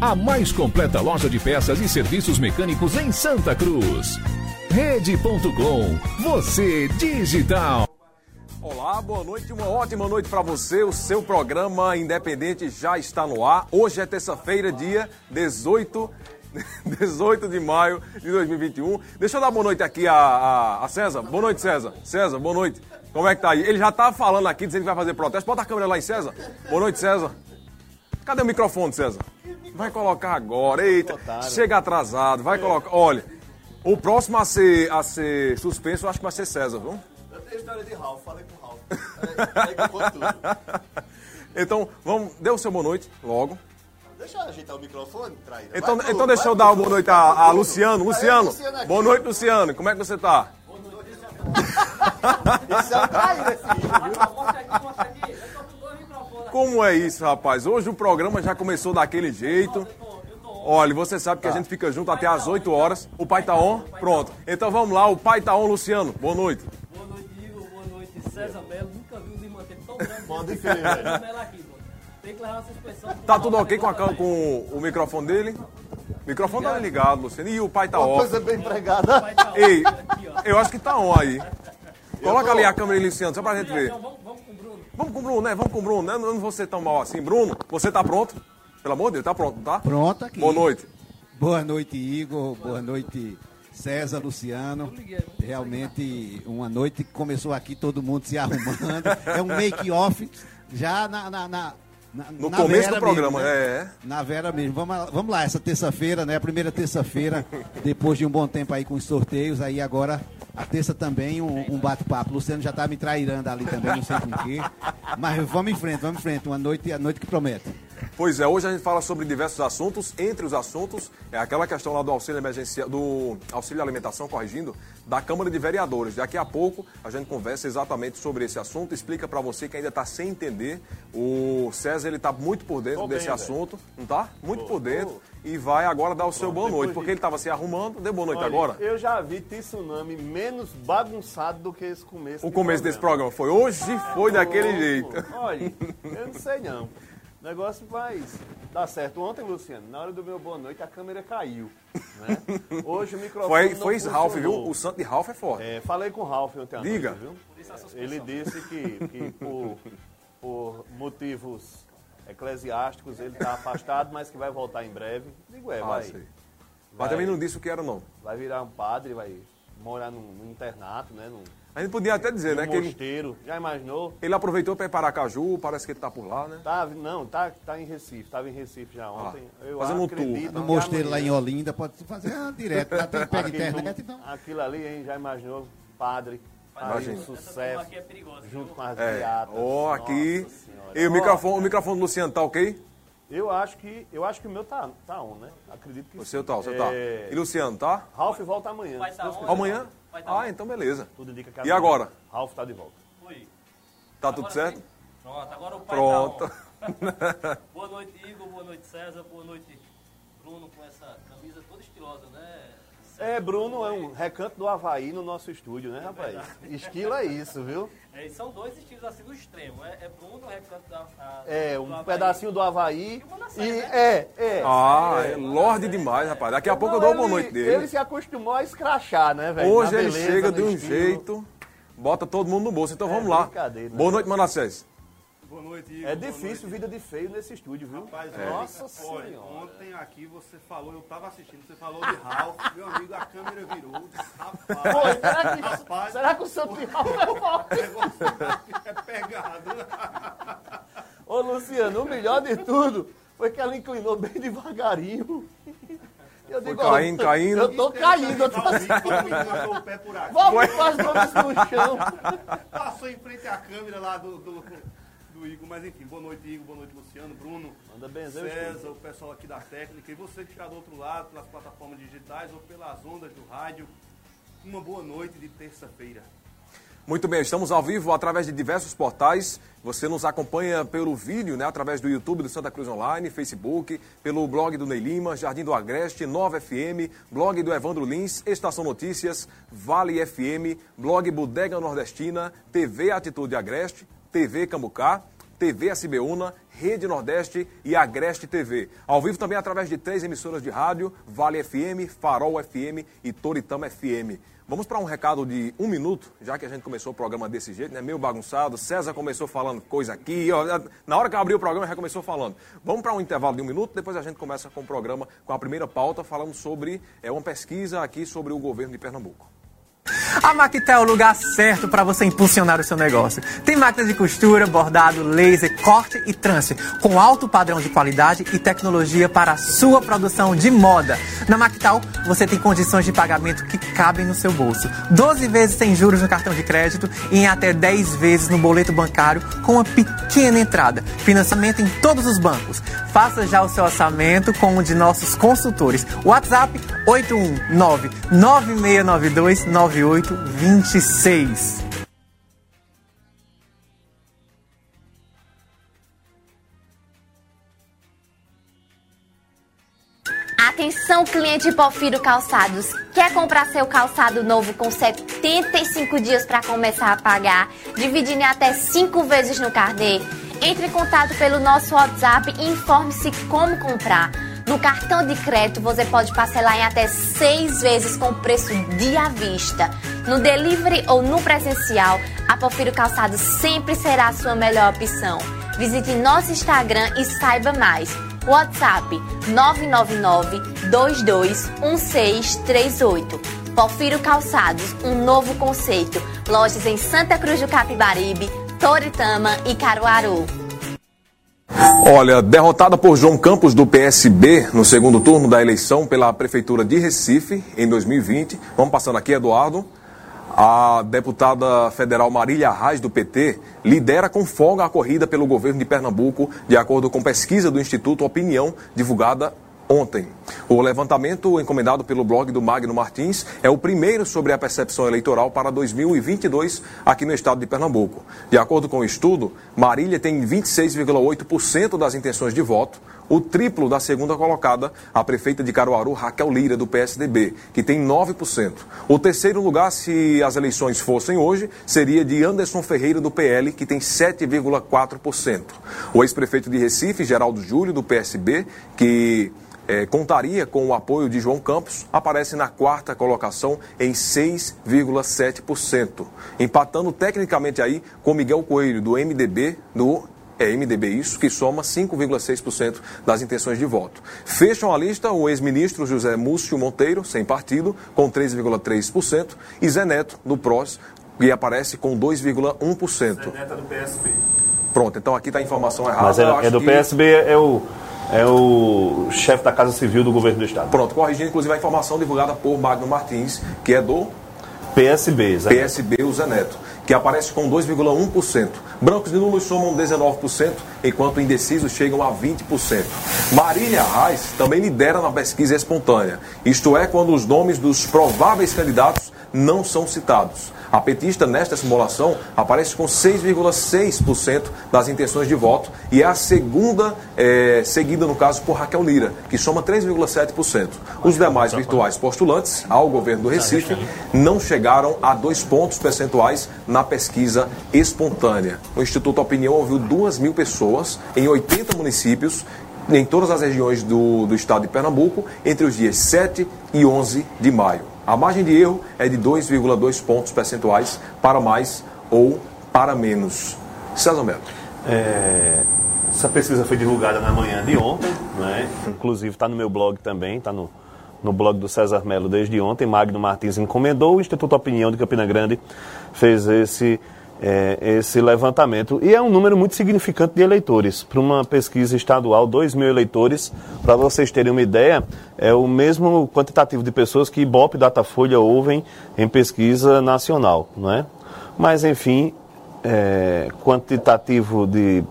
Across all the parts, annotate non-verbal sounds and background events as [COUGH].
a mais completa loja de peças e serviços mecânicos em Santa Cruz. Rede.com, você digital. Olá, boa noite, uma ótima noite para você. O seu programa Independente já está no ar. Hoje é terça-feira, dia 18, 18 [LAUGHS] de maio de 2021. Deixa eu dar boa noite aqui a, a, a, César. Boa noite, César. César, boa noite. Como é que tá aí? Ele já tá falando aqui, dizendo que vai fazer protesto. Bota a câmera lá em César. Boa noite, César. Cadê o microfone, César? Vai colocar agora. Eita, chega atrasado. Vai colocar. Olha, o próximo a ser, a ser suspenso, eu acho que vai ser César, viu? a história de Ralph, falei com o. Aí tudo. [LAUGHS] Então, vamos, dê o seu boa noite logo. Deixa eu ajeitar o microfone, traíra. Então, Vai, então vai, deixa eu vai, dar uma boa noite vai, a, a vai, Luciano. vai, Luciano, Luciano aqui. boa noite, Luciano. Como é que você tá? Isso [LAUGHS] é um traíra, filho. Como é isso, rapaz? Hoje o programa já começou daquele jeito. Olha, você sabe que a gente fica junto até às 8 horas. O pai tá on? Pronto. Então vamos lá, o pai tá on, Luciano. Boa noite. Boa noite, Igor. Boa noite, César Belo. Nunca vi um de manter tão grande. Aqui, mano. Tem que levar essa expressão. Tá tudo ok com, a, com o microfone dele? O microfone tá ligado, Luciano. E o pai tá Uma off. coisa bem empregada. Tá Ei, aqui, ó. eu acho que tá on aí. Coloca ali a câmera, Luciano, só pra gente ver. Vamos, vamos com o Bruno. Né? Vamos com o Bruno, né? Eu não vou ser tão mal assim. Bruno, você tá pronto? Pelo amor de Deus, tá pronto, tá? Pronto aqui. Boa noite. Boa noite, Igor. Boa noite, César, Luciano. Realmente, uma noite que começou aqui, todo mundo se arrumando. É um make-off já na, na, na, na- No na começo do programa, mesmo, né? é. Na Vera mesmo. Vamos, lá- vamos lá, essa terça-feira, né? A primeira terça-feira, [LAUGHS] depois de um bom tempo aí com os sorteios, aí agora a terça também, um, um bate-papo. Luciano já tá me trairando ali também, não sei com quê. [LAUGHS] Mas vamos em frente, vamos em frente. Uma noite, a noite que promete. Pois é, hoje a gente fala sobre diversos assuntos. Entre os assuntos, é aquela questão lá do auxílio emergencial, do auxílio alimentação, corrigindo, da Câmara de Vereadores. Daqui a pouco a gente conversa exatamente sobre esse assunto, explica para você que ainda está sem entender. O César, ele está muito por dentro bem, desse velho. assunto, não tá? Muito por dentro. E vai agora dar o seu boa noite, de- porque ele estava se arrumando. Dê boa noite Olha, agora. Eu já vi tsunami menos bagunçado do que esse começo. O começo desse programa foi hoje, foi daquele jeito. Olha, eu não sei não. O negócio vai dar certo. Ontem, Luciano, na hora do meu boa noite, a câmera caiu. Né? [LAUGHS] Hoje o microfone. Foi, foi esse Ralph, viu? O santo de Ralph é forte. É, falei com o Ralph ontem à Diga. noite, viu? Ele disse que, que por, por motivos eclesiásticos ele está afastado, mas que vai voltar em breve. Digo, é, Ah, vai, sei. Mas vai, também não disse o que era, não. vai virar um padre, vai morar num, num internato, né? Num, A gente podia até dizer, num né, que ele, mosteiro. Já imaginou? ele aproveitou para ir para Aracaju, parece que ele está por lá, né? Tá, não, tá, tá em Recife. Estava em Recife já ontem. eu Ah, fazendo um acredito No mosteiro lá em Olinda, pode fazer ah, direto. Lá tem pega internet, então. Aquilo ali, hein, já imaginou? Padre, Imagina. um sucesso aqui é perigosa. junto com as É. beatas. Ó, aqui. Nossa Senhora. E o microfone, o microfone do Luciano tá ok? Eu acho que, eu acho que o meu tá, tá on, né? Acredito que O sim. seu tá, o seu tá. É, E Luciano, tá? Ralph volta amanhã. Vai tá Deus on. Amanhã? Vai tá Ah, então beleza. Tudo indica que E agora? Ralph tá de volta. Oi. Tá tudo Agora certo? sim? Pronto, agora o pai Pronto. tá. [LAUGHS] Boa noite, Igor. Boa noite, César. Boa noite, Bruno, com essa camisa toda estilosa, né? É, Bruno é um recanto do Havaí no nosso estúdio, né, rapaz? Estilo é isso, viu? É, e são dois estilos assim do extremo. É, é Bruno, o recanto da. a- É, do um pedacinho do Havaí. o Manassés, E, né? é, é. Ah, é lorde demais, rapaz. Daqui a pouco eu Não, dou boa ele- noite Ele dele. se acostumou a escrachar, né, velho? Hoje Na ele beleza, chega de um estilo. jeito, bota todo mundo no bolso. Então É vamos lá. brincadeira, né? Boa noite, Manassés. Boa noite, Igor. É Boa difícil noite. vida de feio nesse estúdio, viu? Rapaz, Nossa olha, Senhora. ontem aqui você falou, eu tava assistindo, você falou de Ralph, meu amigo, a câmera virou, disse, rapaz, Foi, será que, rapaz, será que o seu Piau o [LAUGHS] negócio é pegado. Ô, Luciano, o melhor de tudo foi que ela inclinou bem devagarinho. Eu Foi digo, caindo, ó, caindo. Eu tô caindo, eu tô Ao vivo, o pé por aqui. Vamos quase todos no chão. Passou em frente à câmera lá do, do, do Igor, mas enfim, boa noite, Igor, boa noite, Luciano, Bruno, o César, o pessoal aqui da técnica, e você que está do outro lado, pelas plataformas digitais ou pelas ondas do rádio, uma boa noite de terça-feira. Muito bem, estamos ao vivo através de diversos portais. Você nos acompanha pelo vídeo, né, através do YouTube do Santa Cruz Online, Facebook, pelo blog do Ney Lima, Jardim do Agreste, Nova FM, blog do Evandro Lins, Estação Notícias, Vale FM, blog Bodega Nordestina, TV Atitude Agreste, TV Cambucá, TV SBUNA, Rede Nordeste e Agreste TV. Ao vivo também através de três emissoras de rádio, Vale FM, Farol FM e Toritama FM. Vamos para um recado de um minuto, já que a gente começou o programa desse jeito, né? Meio bagunçado. César começou falando coisa aqui. ó, na hora que eu abri o programa, já começou falando. Vamos para um intervalo de um minuto, depois a gente começa com o programa, com a primeira pauta, falando sobre é, uma pesquisa aqui sobre o governo de Pernambuco. A Maquita é o lugar certo para você impulsionar o seu negócio. Tem máquinas de costura, bordado, laser, corte e trance, com alto padrão de qualidade e tecnologia para a sua produção de moda. Na Maquital, você tem condições de pagamento que cabem no seu bolso. 12 vezes sem juros no cartão de crédito e em até 10 vezes no boleto bancário com uma pequena entrada. Financiamento em todos os bancos. Faça já o seu orçamento com um de nossos consultores. WhatsApp 819 9692 9826. Atenção, cliente Porfiro Calçados. Quer comprar seu calçado novo com 75 dias para começar a pagar, dividindo em até 5 vezes no carnê? Entre em contato pelo nosso WhatsApp e informe-se como comprar. No cartão de crédito você pode parcelar em até 6 vezes com preço de à vista. No delivery ou no presencial, a Porfiro Calçados sempre será a sua melhor opção. Visite nosso Instagram e saiba mais. WhatsApp 999-221638. Porfiro Calçados, um novo conceito. Lojas em Santa Cruz do Capibaribe, Toritama e Caruaru. Olha, derrotada por João Campos do PSB no segundo turno da eleição pela Prefeitura de Recife em 2020. Vamos passando aqui, Eduardo. A deputada federal Marília Reis, do PT, lidera com folga a corrida pelo governo de Pernambuco, de acordo com pesquisa do Instituto Opinião, divulgada ontem. O levantamento encomendado pelo blog do Magno Martins é o primeiro sobre a percepção eleitoral para 2022 aqui no estado de Pernambuco. De acordo com o estudo, Marília tem 26,8% das intenções de voto, o triplo da segunda colocada, a prefeita de Caruaru, Raquel Lira, do PSDB, que tem 9%. O terceiro lugar, se as eleições fossem hoje, seria de Anderson Ferreira, do PL, que tem 7,4%. O ex-prefeito de Recife, Geraldo Júlio, do PSB, que eh, contaria com o apoio de João Campos, aparece na quarta colocação em 6,7%, empatando tecnicamente aí com Miguel Coelho, do MDB, do é MDB isso, que soma 5,6% das intenções de voto. Fecham a lista o ex-ministro José Múcio Monteiro, sem partido, com 3,3%, e Zé Neto, do PROS, que aparece com 2,1%. Neta do PSB. Pronto, então aqui está a informação errada. Mas é, é do que- PSB, é o, é o chefe da Casa Civil do governo do Estado. Pronto, corrigindo inclusive a informação divulgada por Magno Martins, que é do PSB, Zé. PSB, Zé Neto, que aparece com 2,1%. Brancos e nulos somam 19%, enquanto indecisos chegam a 20%. Marília Reis também lidera na pesquisa espontânea, isto é, quando os nomes dos prováveis candidatos não são citados. A petista, nesta simulação, aparece com 6,6% das intenções de voto e é a segunda, eh, seguida, no caso, por Raquel Lira, que soma 3,7%. Os demais virtuais postulantes ao governo do Recife não chegaram a dois pontos percentuais na pesquisa espontânea. O Instituto Opinião ouviu 2 mil pessoas em 80 municípios em todas as regiões do, do estado de Pernambuco entre os dias 7 e 11 de maio. A margem de erro é de 2,2 pontos percentuais para mais ou para menos. César Melo. É, essa pesquisa foi divulgada na manhã de ontem, né? inclusive está no meu blog também, está no, no blog do César Melo desde ontem. Magno Martins encomendou, o Instituto Opinião de Campina Grande fez esse, é, esse levantamento. E é um número muito significante de eleitores. Para uma pesquisa estadual, 2 mil eleitores, para vocês terem uma ideia, é o mesmo quantitativo de pessoas que Ibope e Datafolha ouvem em pesquisa nacional. Não é? Mas, enfim, é, quantitativo de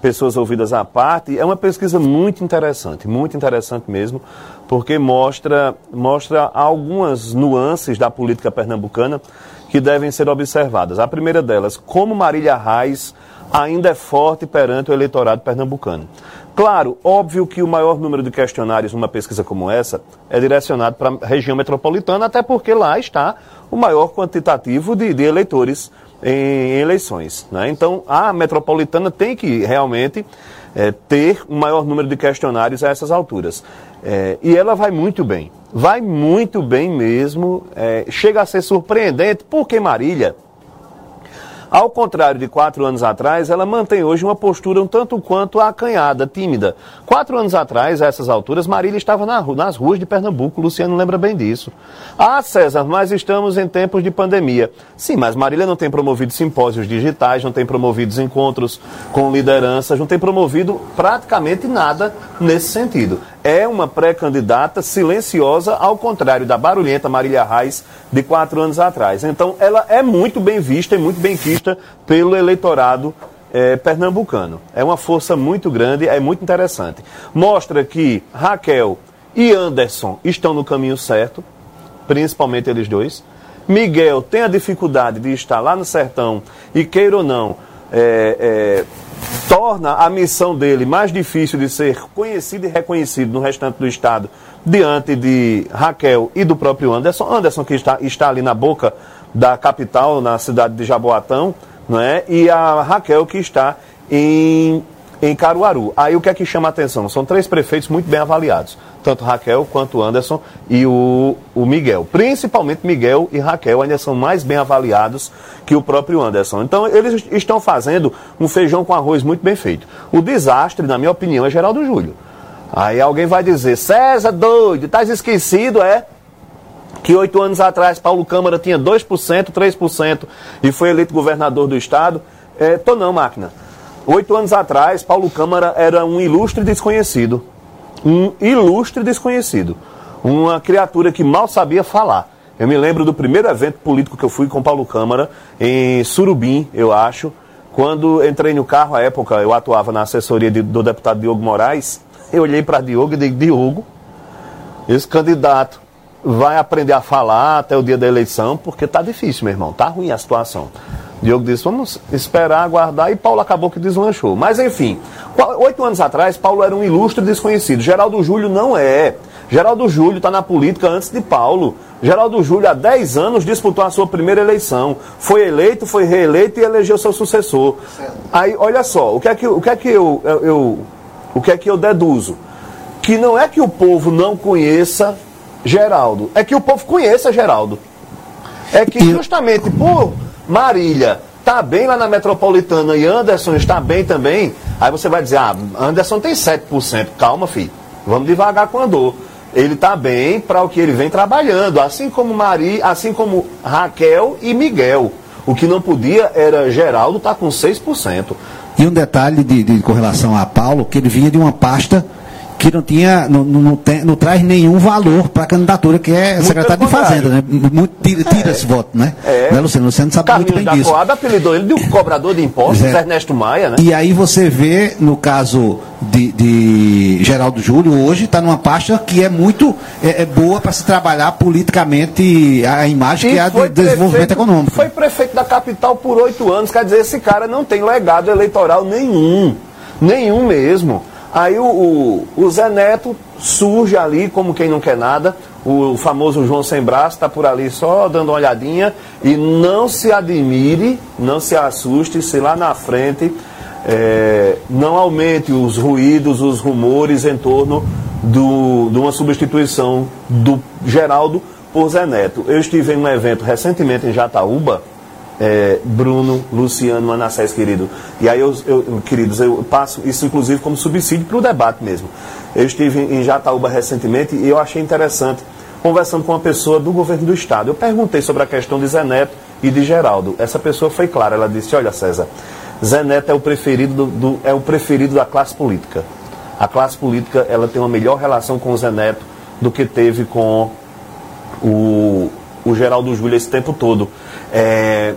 pessoas ouvidas à parte, é uma pesquisa muito interessante, muito interessante mesmo, porque mostra, mostra algumas nuances da política pernambucana que devem ser observadas. A primeira delas, como Marília Reis ainda é forte perante o eleitorado pernambucano. Claro, óbvio que o maior número de questionários numa pesquisa como essa é direcionado para a região metropolitana, até porque lá está o maior quantitativo de, de eleitores em eleições. Né? Então, a metropolitana tem que realmente é, ter um maior número de questionários a essas alturas. É, e ela vai muito bem, vai muito bem mesmo, é, chega a ser surpreendente, porque Marília ao contrário de quatro anos atrás, ela mantém hoje uma postura um tanto quanto acanhada, tímida. Quatro anos atrás, a essas alturas, Marília estava na, nas ruas de Pernambuco. Luciano lembra bem disso. Ah, César, mas estamos em tempos de pandemia. Sim, mas Marília não tem promovido simpósios digitais, não tem promovido encontros com lideranças, não tem promovido praticamente nada nesse sentido é uma pré-candidata silenciosa, ao contrário da barulhenta Marília Reis de quatro anos atrás. Então, ela é muito bem vista e muito bem quista pelo eleitorado é, pernambucano. É uma força muito grande, é muito interessante. Mostra que Raquel e Anderson estão no caminho certo, principalmente eles dois. Miguel tem a dificuldade de estar lá no sertão e, queira ou não, é, é, torna a missão dele mais difícil de ser conhecido e reconhecido no restante do Estado, diante de Raquel e do próprio Anderson. Anderson, que está, está ali na boca da capital, na cidade de Jaboatão, não é? e a Raquel, que está em, em Caruaru. Aí o que é que chama a atenção? São três prefeitos muito bem avaliados tanto Raquel quanto Anderson e o, o Miguel. Principalmente Miguel e Raquel ainda são mais bem avaliados que o próprio Anderson. Então eles estão fazendo um feijão com arroz muito bem feito. O desastre, na minha opinião, é Geraldo Júlio. Aí alguém vai dizer, César, doido, estás esquecido, é? Que oito anos atrás Paulo Câmara tinha 2%, 3% e foi eleito governador do estado. É, tô não, máquina. Oito anos atrás, Paulo Câmara era um ilustre desconhecido um ilustre desconhecido, uma criatura que mal sabia falar. Eu me lembro do primeiro evento político que eu fui com Paulo Câmara, em Surubim, eu acho. Quando entrei no carro, à época eu atuava na assessoria de, do deputado Diogo Moraes, eu olhei para Diogo e disse, Diogo, esse candidato vai aprender a falar até o dia da eleição, porque está difícil, meu irmão, está ruim a situação. Diogo disse, vamos esperar, aguardar, e Paulo acabou que deslanchou. Mas enfim, oito anos atrás, Paulo era um ilustre desconhecido. Geraldo Júlio não é. Geraldo Júlio está na política antes de Paulo. Geraldo Júlio, há 10 anos, disputou a sua primeira eleição. Foi eleito, foi reeleito e elegeu seu sucessor. Aí, olha só, o que é que, o que, é que eu, eu, eu o que é que eu deduzo? Que não é que o povo não conheça Geraldo, é que o povo conheça Geraldo. É que justamente por Marília está bem lá na metropolitana e Anderson está bem também, aí você vai dizer, ah, Anderson tem 7%. Calma, filho. Vamos devagar com a dor. Ele está bem para o que ele vem trabalhando, assim como Maria, assim como Raquel e Miguel. O que não podia era Geraldo estar tá com 6%. E um detalhe de, de, com relação a Paulo, que ele vinha de uma pasta que não tinha, não, não, tem, não traz nenhum valor para a candidatura, que é secretário de Fazenda, né? Muito, tira, tira é. esse voto, né? É. Né, Luciano? Luciano sabe Carlinhos muito bem disso. Coab apelidou ele de cobrador de impostos, é. Ernesto Maia, né? E aí você vê, no caso de, de Geraldo Júlio, hoje está numa pasta que é muito é, é boa para se trabalhar politicamente a imagem e que é a de desenvolvimento econômico. Foi prefeito da capital por oito anos, quer dizer, esse cara não tem legado eleitoral nenhum. Nenhum mesmo. Aí o, o, o, Zé Neto surge ali como quem não quer nada. O, famoso João Sem Braço está por ali só dando uma olhadinha. E não se admire, não se assuste se lá na frente é, não aumente os ruídos, os rumores em torno do, de uma substituição do Geraldo por Zé Neto. Eu estive em um evento recentemente em Jataúba é, Bruno, Luciano, Manassés, querido. E aí, eu, eu, queridos, eu passo isso inclusive como subsídio para o debate mesmo. Eu estive em Jataúba recentemente e eu achei interessante, conversando com uma pessoa do governo do estado. Eu perguntei sobre a questão de Zé Neto e de Geraldo. Essa pessoa foi clara, ela disse, olha César, Zé Neto é o preferido, do, do, é o preferido da classe política. A classe política ela tem uma melhor relação com o Zé Neto do que teve com o, o Geraldo Júlio esse tempo todo. É,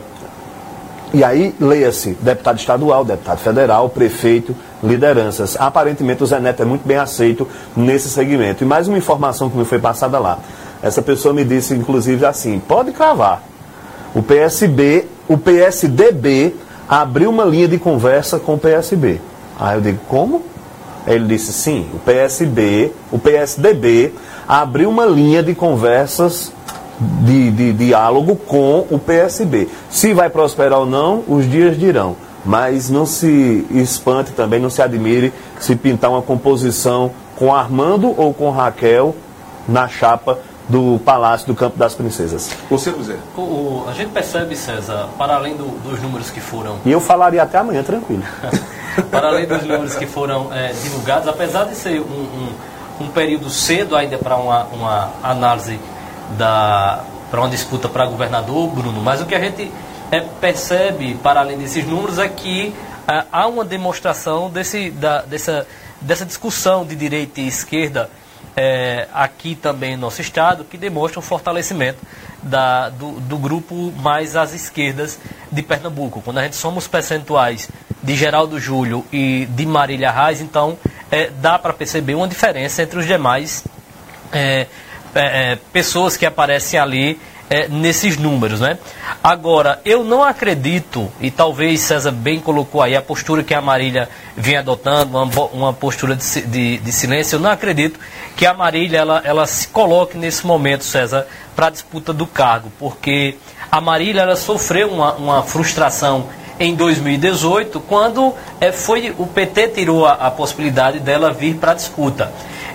e aí, leia-se, deputado estadual, deputado federal, prefeito, lideranças. Aparentemente o Zé Neto é muito bem aceito nesse segmento. E mais uma informação que me foi passada lá. Essa pessoa me disse, inclusive, assim, pode cravar. O PSB, o PSDB abriu uma linha de conversa com o PSB. Aí eu digo, como? Ele disse, sim, o PSB, o PSDB abriu uma linha de conversas de, de, diálogo com o PSB. Se vai prosperar ou não, os dias dirão. Mas não se espante também, não se admire se pintar uma composição com Armando ou com Raquel na chapa do Palácio do Campo das Princesas. Você, José? O, o, a gente percebe, César, para além do, dos números que foram. E eu falaria até amanhã, tranquilo. [LAUGHS] para além dos números que foram é, divulgados, apesar de ser um, um, um período cedo ainda para uma, uma análise da para uma disputa para governador, Bruno, mas o que a gente é, percebe, para além desses números, é que é, há uma demonstração desse, da, dessa, dessa discussão de direita e esquerda é, aqui também no nosso estado, que demonstra um fortalecimento da, do, do, grupo mais às esquerdas de Pernambuco. Quando a gente soma os percentuais de Geraldo Júlio e de Marília Reis, então é, dá para perceber uma diferença entre os demais é, é, é, pessoas que aparecem ali é, nesses números, né? Agora, eu não acredito, e talvez César bem colocou aí a postura que a Marília vem adotando, uma, uma postura de, de, de, silêncio, eu não acredito que a Marília ela, ela se coloque nesse momento, César, para a disputa do cargo, porque a Marília ela sofreu uma, uma frustração em 2018, quando é, foi o PT tirou a, a possibilidade dela vir para a disputa.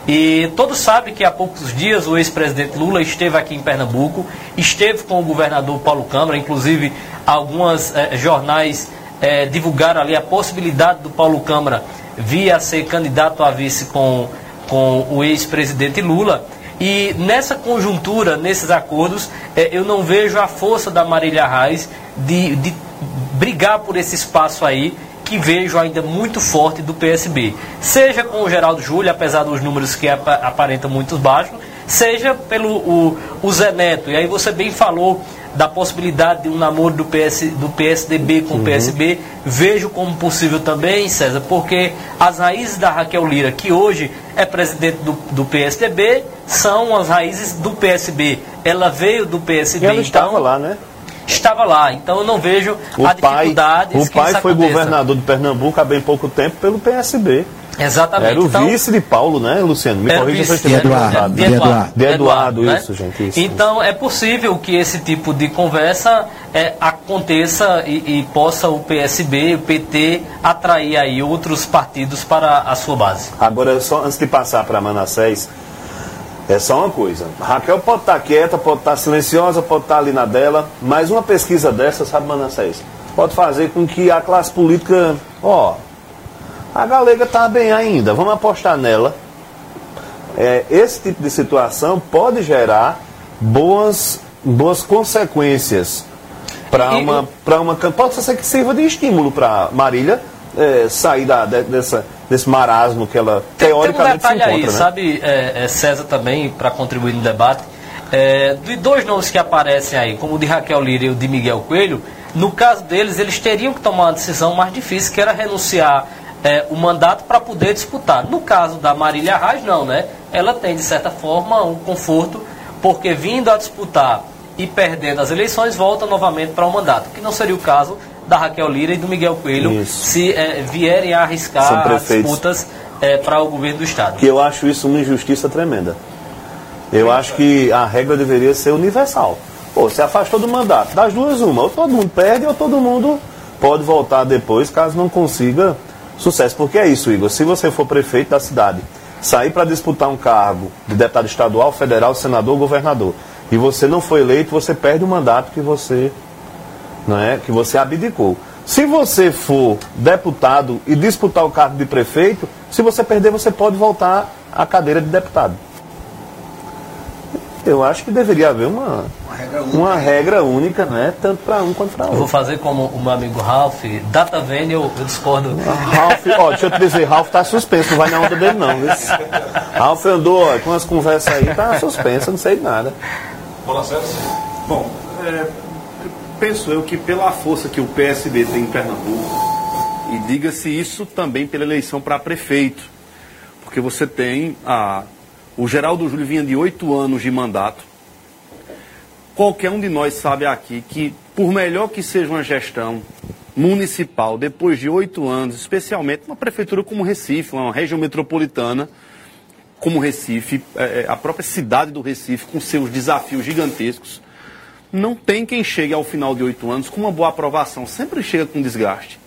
E todos sabem que há poucos dias o ex-presidente Lula esteve aqui em Pernambuco, esteve com o governador Paulo Câmara, inclusive alguns eh, jornais eh, divulgaram ali a possibilidade do Paulo Câmara vir a ser candidato a vice com, com o ex-presidente Lula. E nessa conjuntura, nesses acordos, eh, eu não vejo a força da Marília Reis de, de brigar por esse espaço aí que vejo ainda muito forte do PSB. Seja com o Geraldo Júlio, apesar dos números que aparentam muito baixos, seja pelo o, o Zé Neto. E aí você bem falou da possibilidade de um namoro do, PS, do PSDB com uhum. o PSB. Vejo como possível também, César, porque as raízes da Raquel Lira, que hoje é presidente do, do PSDB, são as raízes do PSB. Ela veio do PSB. E ela então, estava lá, né? Estava lá. Então eu não vejo o a dificuldade. O pai foi aconteça. governador de Pernambuco há bem pouco tempo pelo PSB. Exatamente. Era o então, vice de Paulo, né, Luciano? Me corrija se eu estiver de Eduardo, de Eduardo. De Eduardo, né? isso, gente. Isso, então é possível que esse tipo de conversa é, aconteça e, e, possa o PSB, o PT, atrair aí outros partidos para a sua base. Agora, só antes de passar para Manassés, é só uma coisa. Raquel pode estar tá quieta, pode estar tá silenciosa, pode estar tá ali na dela, mas uma pesquisa dessa, sabe, Manassés, pode fazer com que a classe política, ó, a galega está bem ainda, vamos apostar nela. É, esse tipo de situação pode gerar boas, boas consequências para uma, uma. Pode ser que sirva de estímulo para Marília é, sair da, dessa desse marasmo que ela tem, teoricamente tem um detalhe se encontra, aí, né? sabe, é, é, César também, para contribuir no debate, é, de dois nomes que aparecem aí, como o de Raquel Lira e o de Miguel Coelho, no caso deles, eles teriam que tomar uma decisão mais difícil, que era renunciar é, o mandato para poder disputar. No caso da Marília Reis, não, né? Ela tem, de certa forma, um conforto, porque vindo a disputar e perdendo as eleições, volta novamente para o mandato, que não seria o caso da Raquel Lira e do Miguel Coelho isso. se é, vierem a arriscar as disputas é, para o governo do Estado. Que eu acho isso uma injustiça tremenda. Eu acho que a regra deveria ser universal. Pô, se afastou do mandato, das duas uma, ou todo mundo perde ou todo mundo pode voltar depois caso não consiga sucesso. Porque é isso, Igor, se você for prefeito da cidade, sair para disputar um cargo de deputado estadual, federal, senador, governador, e você não foi eleito, você perde o mandato que você não é? Que você abdicou. Se você for deputado e disputar o cargo de prefeito, se você perder, você pode voltar à cadeira de deputado. Eu acho que deveria haver uma, uma regra única, né? Tanto para um quanto para Eu vou outro. fazer como o meu amigo Ralph, data vênia, eu, eu discordo. Ralph, ó, deixa eu te dizer, Ralph tá suspenso, não vai na onda dele não. viu? Ralph andou ó, com as conversas aí, tá suspenso, não sei de nada. Bola Celso. Bom, é, penso eu que pela força que o PSB tem em Pernambuco, e diga-se isso também pela eleição para prefeito, porque você tem a, o Geraldo Júlio vinha de oito anos de mandato. Qualquer um de nós sabe aqui que, por melhor que seja uma gestão municipal, depois de oito anos, especialmente uma prefeitura como Recife, uma região metropolitana, como Recife, é, é, a própria cidade do Recife, com seus desafios gigantescos, não tem quem chegue ao final de oito anos com uma boa aprovação, sempre chega com desgaste.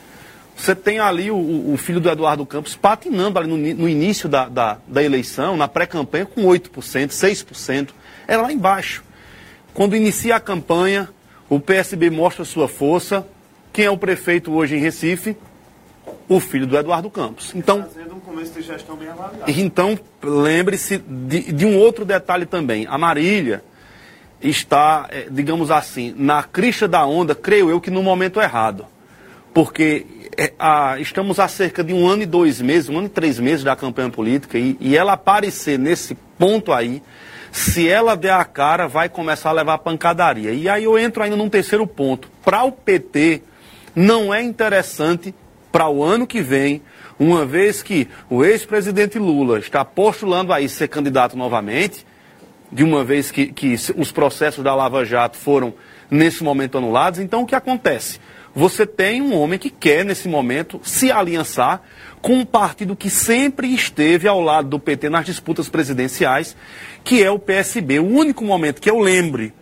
Você tem ali o, o filho do Eduardo Campos patinando ali no, no início da, da, da eleição, na pré-campanha, com 8%, 6%. É lá embaixo. Quando inicia a campanha, o PSB mostra sua força. Quem é o prefeito hoje em Recife? O filho do Eduardo Campos. Então, um então, lembre-se de, de um outro detalhe também. A Marília está, eh, digamos assim, na crista da onda, creio eu que no momento errado. Porque eh, a- estamos há cerca de um ano e dois meses, um ano e três meses da campanha política, e, e ela aparecer nesse ponto aí, se ela der a cara, vai começar a levar pancadaria. E aí eu entro ainda num terceiro ponto. Para o PT, não é interessante para o ano que vem, uma vez que o ex-presidente Lula está postulando aí ser candidato novamente, de uma vez que, que os processos da Lava Jato foram, nesse momento, anulados. Então, o que acontece? Você tem um homem que quer, nesse momento, se aliançar com um partido que sempre esteve ao lado do PT nas disputas presidenciais, que é o PSB. O único momento que eu lembre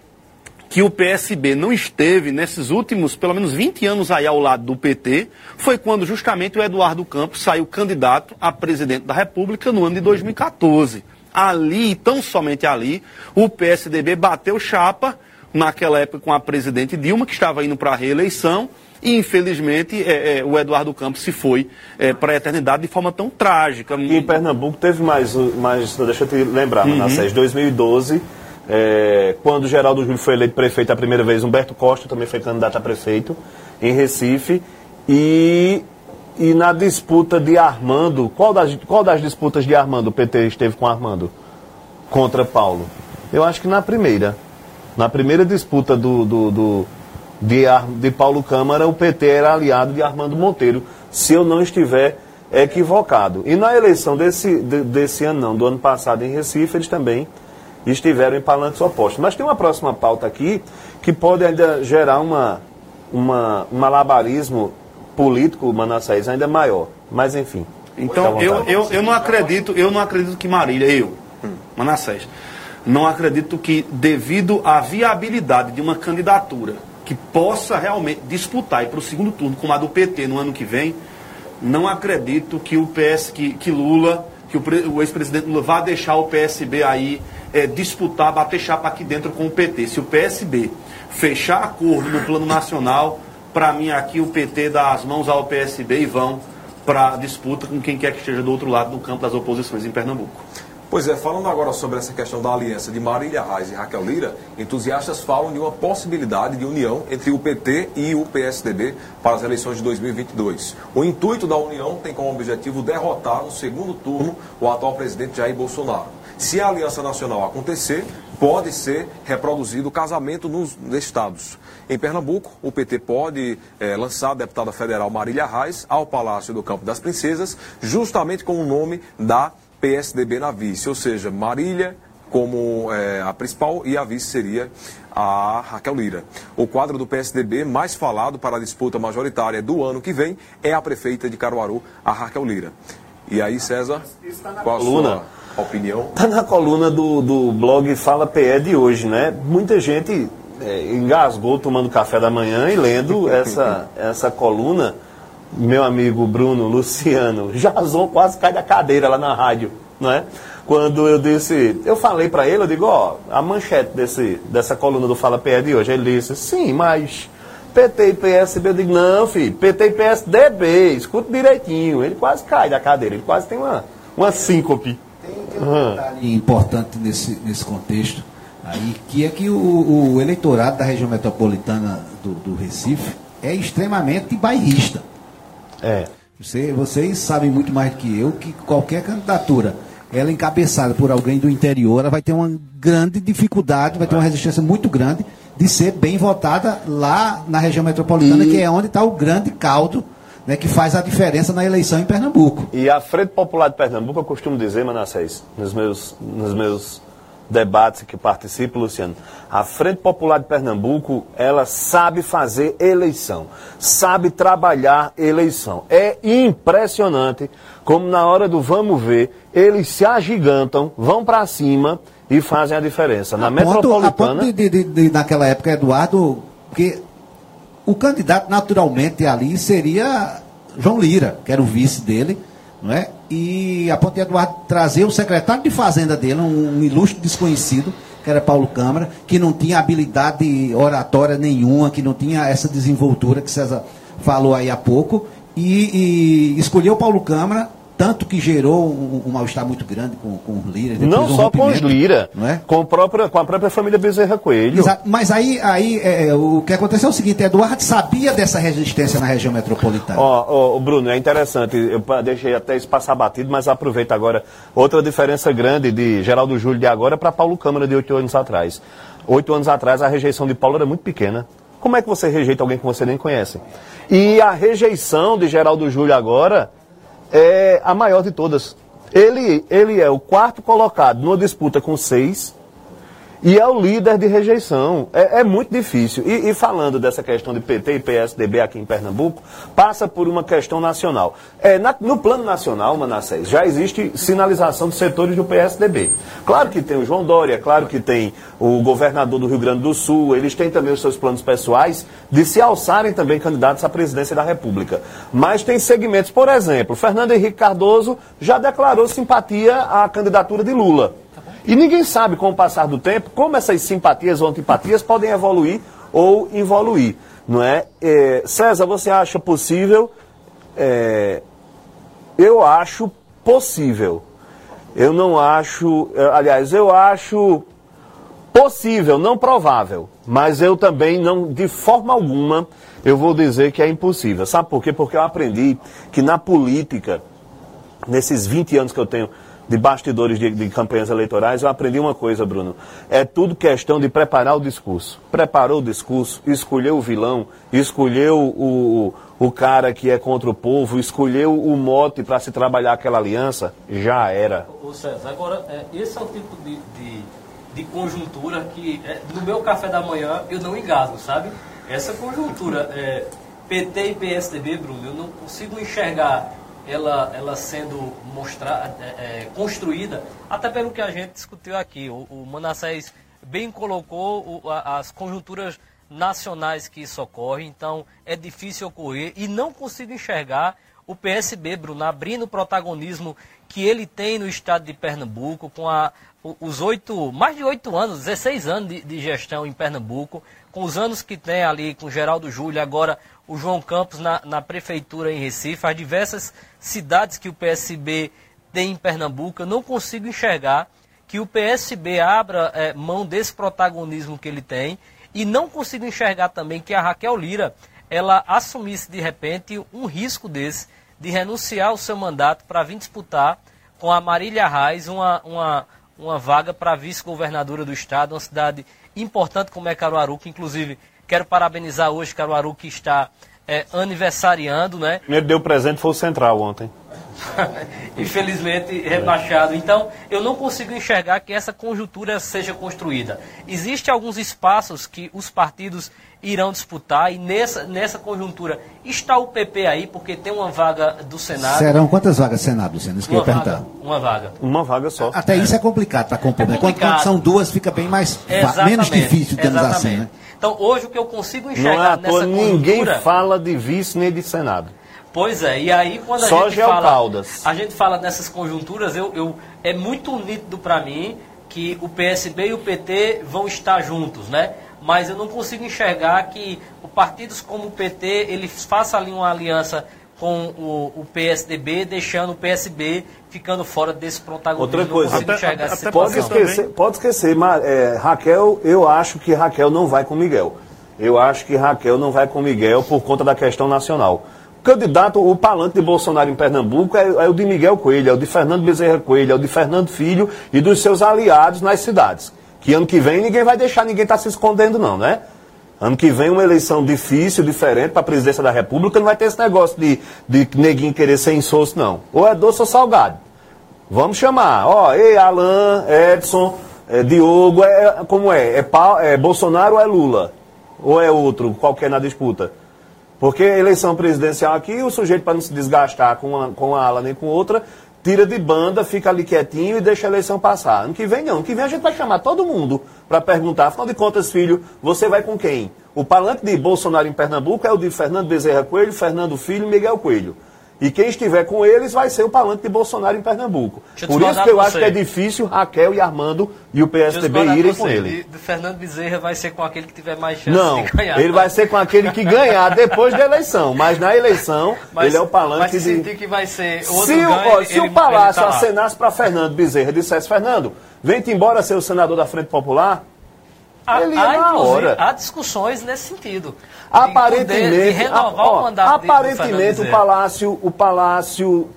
que o PSB não esteve nesses últimos, pelo menos 20 anos aí ao lado do PT, foi quando justamente o Eduardo Campos saiu candidato a presidente da República no ano de 2014. Ali, tão somente ali, o PSDB bateu chapa, naquela época com a presidente Dilma, que estava indo para a reeleição, e infelizmente é, é, o Eduardo Campos se foi é, para a eternidade de forma tão trágica. E em Pernambuco teve mais, mais deixa eu te lembrar, Uhum. Manassés, 2012, é, quando o Geraldo Júlio foi eleito prefeito a primeira vez, Humberto Costa também foi candidato a prefeito em Recife. E, e na disputa de Armando, qual das, qual das disputas de Armando o PT esteve com Armando? Contra Paulo? Eu acho que na primeira. Na primeira disputa do, do, do- de, de Paulo Câmara, o PT era aliado de Armando Monteiro, se eu não estiver equivocado. E na eleição desse, de- desse ano, não, do ano passado em Recife, eles também estiveram em palanques opostos. Mas tem uma próxima pauta aqui que pode ainda gerar uma, uma, um malabarismo político, Manassés, ainda maior. Mas enfim. Então, eu, eu, eu não acredito, eu não acredito que Marília, eu, Manassés, não acredito que devido à viabilidade de uma candidatura que possa realmente disputar e para o segundo turno como a do PT no ano que vem, não acredito que o PS, que, que Lula, que o, o ex-presidente Lula vá deixar o PSB aí eh, disputar, bater chapa aqui dentro com o PT. Se o PSB fechar acordo no plano nacional, para mim aqui o PT dá as mãos ao PSB e vão para a disputa com quem quer que esteja do outro lado do campo das oposições em Pernambuco. Pois é, falando agora sobre essa questão da aliança de Marília Reis e Raquel Lira, entusiastas falam de uma possibilidade de união entre o PT e o PSDB para as eleições de 2022. O intuito da união tem como objetivo derrotar no segundo turno o atual presidente Jair Bolsonaro. Se a aliança nacional acontecer, pode ser reproduzido o casamento nos estados. Em Pernambuco, o PT pode eh, lançar a deputada federal Marília Reis ao Palácio do Campo das Princesas, justamente com o nome da PSDB na vice, ou seja, Marília como eh, a principal e a vice seria a Raquel Lira. O quadro do PSDB mais falado para a disputa majoritária do ano que vem é a prefeita de Caruaru, a Raquel Lira. E aí, César, qual a sua opinião? Está na coluna do, do blog Fala PE de hoje, né? Muita gente é, engasgou tomando café da manhã e lendo [LAUGHS] essa, essa coluna. Meu amigo Bruno Luciano Jason quase cai da cadeira lá na rádio, não é? Quando eu disse, eu falei para ele, eu digo, ó, a manchete desse, dessa coluna do Fala PE de hoje, ele disse, sim, mas PT e PSB. Eu digo, não, filho, PT e PSDB, escuta direitinho. Ele quase cai da cadeira, ele quase tem uma, uma síncope. Tem um detalhe importante nesse, nesse contexto aí, que é que o, o eleitorado da região metropolitana do, do Recife é extremamente bairrista. É. Você, vocês sabem muito mais do que eu que qualquer candidatura, ela encabeçada por alguém do interior, ela vai ter uma grande dificuldade, vai ter uma resistência muito grande de ser bem votada lá na região metropolitana, E- que é onde está o grande caldo né, que faz a diferença na eleição em Pernambuco. E a Frente Popular de Pernambuco, eu costumo dizer, Manassés, nos meus, nos meus debates que participo, Luciano, a Frente Popular de Pernambuco, ela sabe fazer eleição, sabe trabalhar eleição. É impressionante como na hora do vamos ver, eles se agigantam, vão para cima e fazem a diferença. Na A ponto, a metropolitana, ponto de, de- de- naquela época, Eduardo, que o candidato naturalmente ali seria João Lira, que era o vice dele, não é? E a ponto de Eduardo trazer o secretário de Fazenda dele, um, um ilustre desconhecido, que era Paulo Câmara, que não tinha habilidade oratória nenhuma, que não tinha essa desenvoltura que César falou aí há pouco, e, e escolheu Paulo Câmara, tanto que gerou um, mal-estar muito grande com, com o Lira. não só com os Lira, é? com, o próprio, com a própria família Bezerra Coelho. Exato. Mas aí, aí é, o que aconteceu é o seguinte, Eduardo sabia dessa resistência na região metropolitana. Ó, ó, ó, Bruno, é interessante, eu deixei até isso passar batido, mas aproveito agora. Outra diferença grande de Geraldo Júlio de agora para Paulo Câmara de oito anos atrás. Oito anos atrás a rejeição de Paulo era muito pequena. Como é que você rejeita alguém que você nem conhece? E a rejeição de Geraldo Júlio agora é a maior de todas. Ele, ele é o quarto colocado numa disputa com seis e é o líder de rejeição. É, é muito difícil. E, e falando dessa questão de PT e PSDB aqui em Pernambuco, passa por uma questão nacional. É, na- no plano nacional, Manassés, já existe sinalização dos setores do PSDB. Claro que tem o João Dória, claro que tem o governador do Rio Grande do Sul, eles têm também os seus planos pessoais de se alçarem também candidatos à presidência da República. Mas tem segmentos, por exemplo, Fernando Henrique Cardoso já declarou simpatia à candidatura de Lula. E ninguém sabe, com o passar do tempo, como essas simpatias ou antipatias podem evoluir ou involuir. Não é? É, César, você acha possível? É, eu acho possível. Eu não acho. eh, Aliás, eu acho possível, não provável. Mas eu também não, de forma alguma, eu vou dizer que é impossível. Sabe por quê? Porque eu aprendi que na política, nesses 20 anos que eu tenho de bastidores de, de campanhas eleitorais, eu aprendi uma coisa, Bruno. É tudo questão de preparar o discurso. Preparou o discurso, escolheu o vilão, escolheu o, o cara que é contra o povo, escolheu o mote para se trabalhar aquela aliança, já era. Ô César, agora, é, esse é o tipo de, de, de conjuntura que é, no meu café da manhã eu não engasgo, sabe? Essa conjuntura é, PT e PSDB, Bruno, eu não consigo enxergar ela, ela sendo mostrada, é, é, construída, até pelo que a gente discutiu aqui. O, o Manassés bem colocou o- a- as conjunturas nacionais que isso ocorre, então é difícil ocorrer e não consigo enxergar o PSB, Bruno, abrindo o protagonismo que ele tem no estado de Pernambuco, com a, os oito, mais de oito anos, 16 anos de, de gestão em Pernambuco, com os anos que tem ali com Geraldo Júlio, agora o João Campos na, na prefeitura em Recife, as diversas cidades que o PSB tem em Pernambuco, eu não consigo enxergar que o PSB abra eh, mão desse protagonismo que ele tem e não consigo enxergar também que a Raquel Lira ela assumisse de repente um risco desse de renunciar ao seu mandato para vir disputar com a Marília Reis uma, uma, uma vaga para vice-governadora do estado, uma cidade importante como é Caruaru, que inclusive quero parabenizar hoje Caruaru que está eh, aniversariando, né? Primeiro deu presente foi o Central ontem. [LAUGHS] infelizmente rebaixado. Então, eu não consigo enxergar que essa conjuntura seja construída. Existem alguns espaços que os partidos irão disputar e nessa, nessa conjuntura está o PP aí, porque tem uma vaga do Senado. Serão quantas vagas Senado, Luciano? Isso que eu Uma ia vaga, perguntar. uma vaga. Uma vaga só. Até isso é complicado para compor. É né? Quando, complicado. quando são duas, fica bem mais menos difícil, digamos assim. Né? Então, hoje o que eu consigo Não é enxergar à ninguém conjuntura... fala de vice nem de Senado. Pois é, e aí quando a Só gente fala, a gente fala nessas conjunturas, eu, eu é muito nítido para mim que o PSB e o PT vão estar juntos, né? mas eu não consigo enxergar que partidos como o PT ele faça ali uma aliança com o, o PSDB, deixando o PSB ficando fora desse protagonismo. Outra coisa, até- até essa pode esquecer, pode esquecer, mas é, Raquel, eu acho que Raquel não vai com Miguel. Eu acho que Raquel não vai com Miguel por conta da questão nacional. O candidato, o palante de Bolsonaro em Pernambuco é, é o de Miguel Coelho, é o de Fernando Bezerra Coelho, é o de Fernando Filho e dos seus aliados nas cidades. Que ano que vem ninguém vai deixar ninguém estar se escondendo, não, né? Ano que vem uma eleição difícil, diferente para a presidência da República, não vai ter esse negócio de, de neguinho querer ser insosso, não. Ou é doce ou salgado. Vamos chamar. Ó, ei, Alain, Edson, é, Diogo, é, como é? É, Pa- é Bolsonaro ou é Lula? Ou é outro, qualquer na disputa? Porque eleição presidencial aqui, o sujeito, para não se desgastar com uma, com uma ala nem com outra, tira de banda, fica ali quietinho e deixa a eleição passar. Ano que vem não. Ano que vem a gente vai chamar todo mundo para perguntar, afinal de contas, filho, você vai com quem? O palanque de Bolsonaro em Pernambuco é o de Fernando Bezerra Coelho, Fernando Filho e Miguel Coelho. E quem estiver com eles vai ser o palanque de Bolsonaro em Pernambuco. Por isso que eu acho você. que é difícil Raquel e Armando e o PSDB irem com ele. De, Fernando Bezerra vai ser com aquele que tiver mais chance Não, de ganhar. ele vai ser com aquele que ganhar depois da eleição. Mas na eleição, [LAUGHS] Mas- ele é o Mas palanque se de. sentir que vai ser Se, o, ó, ele- se ele- o Palácio tá acenasse para Fernando Bezerra e dissesse, Fernando, vem-te embora ser o senador da Frente Popular, Há, ele ia na hora. há discussões nesse sentido. Aparentemente, de renovar a- ó, o mandato aparentemente o. Palácio, o Palácio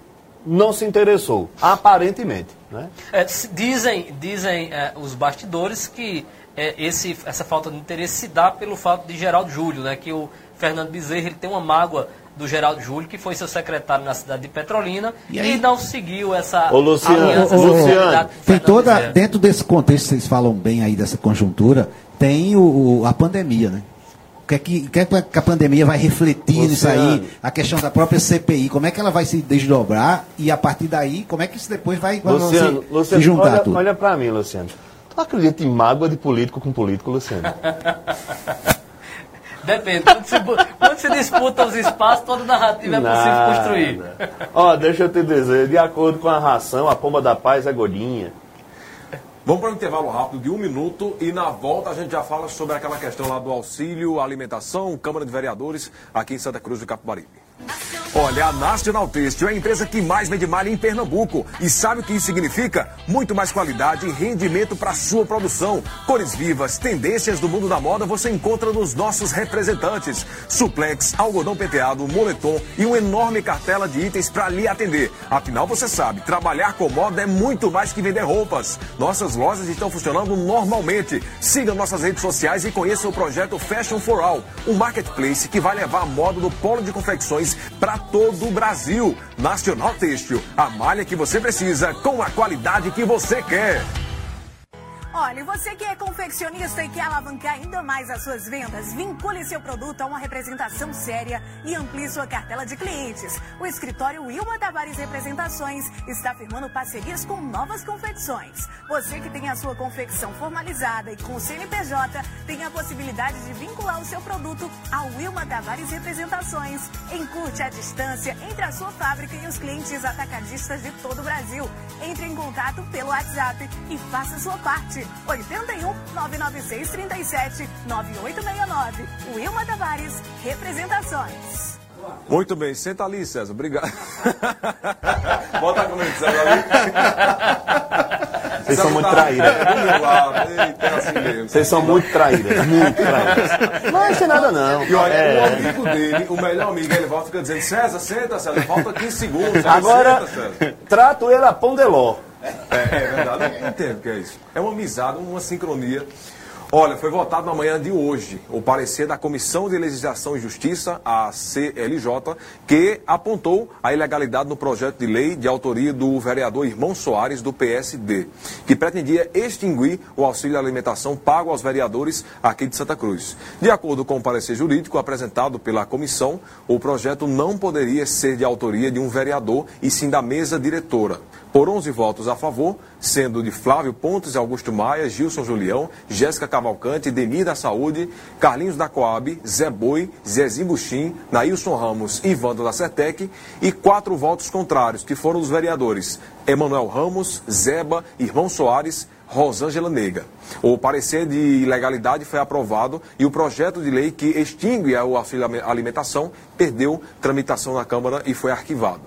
não se interessou. Aparentemente. Né? É, dizem dizem é, os bastidores que é, esse, essa falta de interesse se dá pelo fato de Geraldo Júlio, né, que o Fernando Bezerra ele tem uma mágoa do Geraldo Júlio, que foi seu secretário na cidade de Petrolina, E e, não seguiu essa Ô, Luciano, aliança, ô, Luciano, o Tem toda, Bezerra. dentro desse contexto, vocês falam bem aí dessa conjuntura, tem o, o- a pandemia, né? O que, é que, o que é que a pandemia vai refletir nisso Luciano. aí? A questão da própria CPI, como é que ela vai se desdobrar e a partir daí, como é que isso depois vai, vai Luciano, se, Luciano se juntar olha, tudo? olha pra mim, Luciano. Tu acredita em mágoa de político com político, Luciano? [LAUGHS] Depende, quando se, quando se disputa os espaços, toda narrativa é possível Nada. construir. Ó, deixa eu te dizer, de acordo com a ração, a pomba da paz é gordinha. Vamos para um intervalo rápido de um minuto e na volta a gente já fala sobre aquela questão lá do auxílio alimentação, Câmara de Vereadores, aqui em Santa Cruz do Capibaribe. Olha, a National Têxtil é a empresa que mais vende malha em Pernambuco. E sabe o que isso significa? Muito mais qualidade e rendimento para sua produção. Cores vivas, tendências do mundo da moda você encontra nos nossos representantes. Suplex, algodão penteado, moletom e uma enorme cartela de itens para lhe atender. Afinal, você sabe, trabalhar com moda é muito mais que vender roupas. Nossas lojas estão funcionando normalmente. Siga nossas redes sociais e conheça o projeto Fashion for All, um marketplace que vai levar a moda do polo de confecções para todo o Brasil. Nacional Têxtil, a malha que você precisa com a qualidade que você quer. Olha, você que é confeccionista e quer alavancar ainda mais as suas vendas, vincule seu produto a uma representação séria e amplie sua cartela de clientes. O escritório Wilma Tavares Representações está firmando parcerias com novas confecções. Você que tem a sua confecção formalizada e com o CNPJ, tem a possibilidade de vincular o seu produto ao Wilma Tavares Representações. Encurte a distância entre a sua fábrica e os clientes atacadistas de todo o Brasil. Entre em contato pelo WhatsApp e faça sua parte. 81 996 37 9869. Wilma Tavares Representações. Muito bem, senta ali, César. Obrigado. [LAUGHS] Bota a de César ali. Vocês são muito tá- traíras. É, lado. Eita, é assim. Vocês são muito traíras, muito traíras. Não tem nada não. E olha, É. o amigo dele, o melhor amigo, ele volta e fica dizendo, César, senta, César, falta 15 segundos. César, Agora, senta, César. trato ele a pão de ló. É, é verdade, eu entendo que é isso. É uma amizade, uma sincronia. Olha, foi votado na manhã de hoje o parecer da Comissão de Legislação e Justiça, a CLJ, que apontou a ilegalidade no projeto de lei de autoria do vereador Irmão Soares, do PSD, que pretendia extinguir o auxílio alimentação pago aos vereadores aqui de Santa Cruz. De acordo com o parecer jurídico apresentado pela comissão, o projeto não poderia ser de autoria de um vereador e sim da mesa diretora. Por 11 votos a favor, sendo de Flávio Pontes, Augusto Maia, Gilson Julião, Jéssica Cavalcante, Demir da Saúde, Carlinhos da Coab, Zé Boi, Zezinho Buxim, Nailson Ramos e Wanda da Certec, e quatro votos contrários, que foram dos vereadores Emanuel Ramos, Zeba, Irmão Soares, Rosângela Nega. O parecer de ilegalidade foi aprovado e o projeto de lei que extingue o auxílio alimentação perdeu tramitação na Câmara e foi arquivado.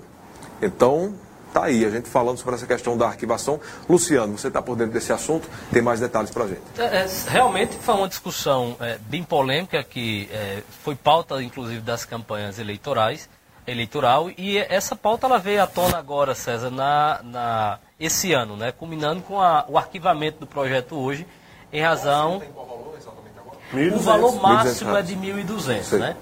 Então, tá aí, a gente falando sobre essa questão da arquivação. Luciano, você está por dentro desse assunto, tem mais detalhes para a gente. É, é, realmente foi uma discussão é, bem polêmica que é, foi pauta, inclusive, das campanhas eleitorais eleitoral e essa pauta ela veio à tona agora, César, na, na esse ano, né, culminando com a, o arquivamento do projeto hoje, em razão o valor máximo é de 1.200, né?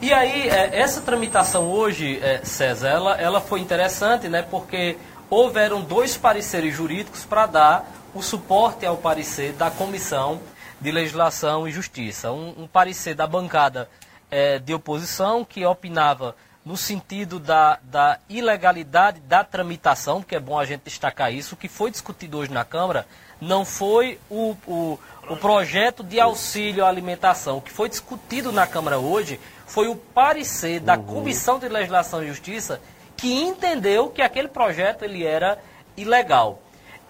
E aí é, essa tramitação hoje, é, César, ela, ela foi interessante, né, porque houveram dois pareceres jurídicos para dar o suporte ao parecer da Comissão de Legislação e Justiça. Um, um parecer da bancada é, de oposição que opinava no sentido da, da ilegalidade da tramitação, que é bom a gente destacar isso, o que foi discutido hoje na Câmara não foi o, o, o projeto de auxílio à alimentação. O que foi discutido na Câmara hoje foi o parecer da uhum. Comissão de Legislação e Justiça que entendeu que aquele projeto ele era ilegal.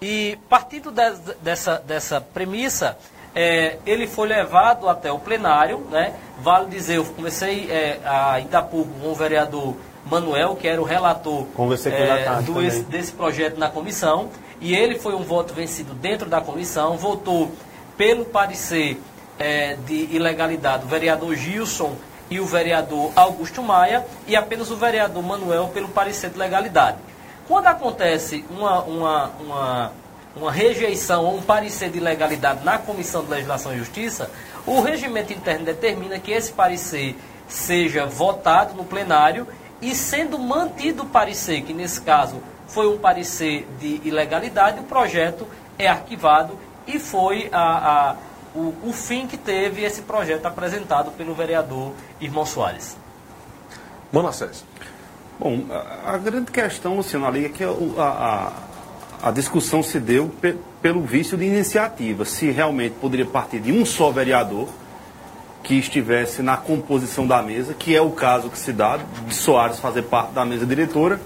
E partindo de, dessa, dessa premissa, é, ele foi levado até o plenário, né? Vale dizer, eu comecei é, a Itapurgo com o vereador Manuel, que era o relator é, do, esse, desse projeto na comissão, e ele foi um voto vencido dentro da comissão, votou pelo parecer é, de ilegalidade o vereador Gilson e o vereador Augusto Maia, e apenas o vereador Manuel pelo parecer de legalidade. Quando acontece uma, uma, uma uma rejeição ou um parecer de ilegalidade na Comissão de Legislação e Justiça, o regimento interno determina que esse parecer seja votado no plenário e sendo mantido o parecer, que nesse caso foi um parecer de ilegalidade, o projeto é arquivado e foi a, a, o, o fim que teve esse projeto apresentado pelo vereador Irmão Soares. Manassés. Bom, a, a, grande questão, Luciano, ali é que a, a, a discussão se deu pe pelo vício de iniciativa, se realmente poderia partir de um só vereador que estivesse na composição da mesa, que é o caso que se dá de Soares fazer parte da mesa diretora,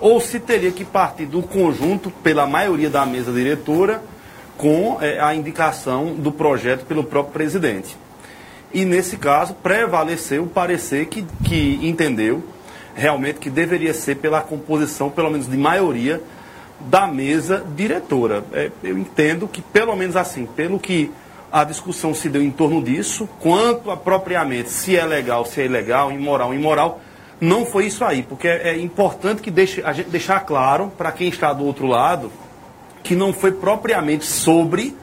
ou se teria que partir do conjunto, pela maioria da mesa diretora, com é, a indicação do projeto pelo próprio presidente. E nesse caso, prevaleceu o parecer que, que entendeu realmente que deveria ser pela composição, pelo menos de maioria, da mesa diretora. É, eu entendo que, pelo menos assim, pelo que a discussão se deu em torno disso, quanto a propriamente se é legal, se é ilegal, imoral, imoral, não foi isso aí, porque é, é importante que deixe, a gente deixar claro para quem está do outro lado que não foi propriamente sobre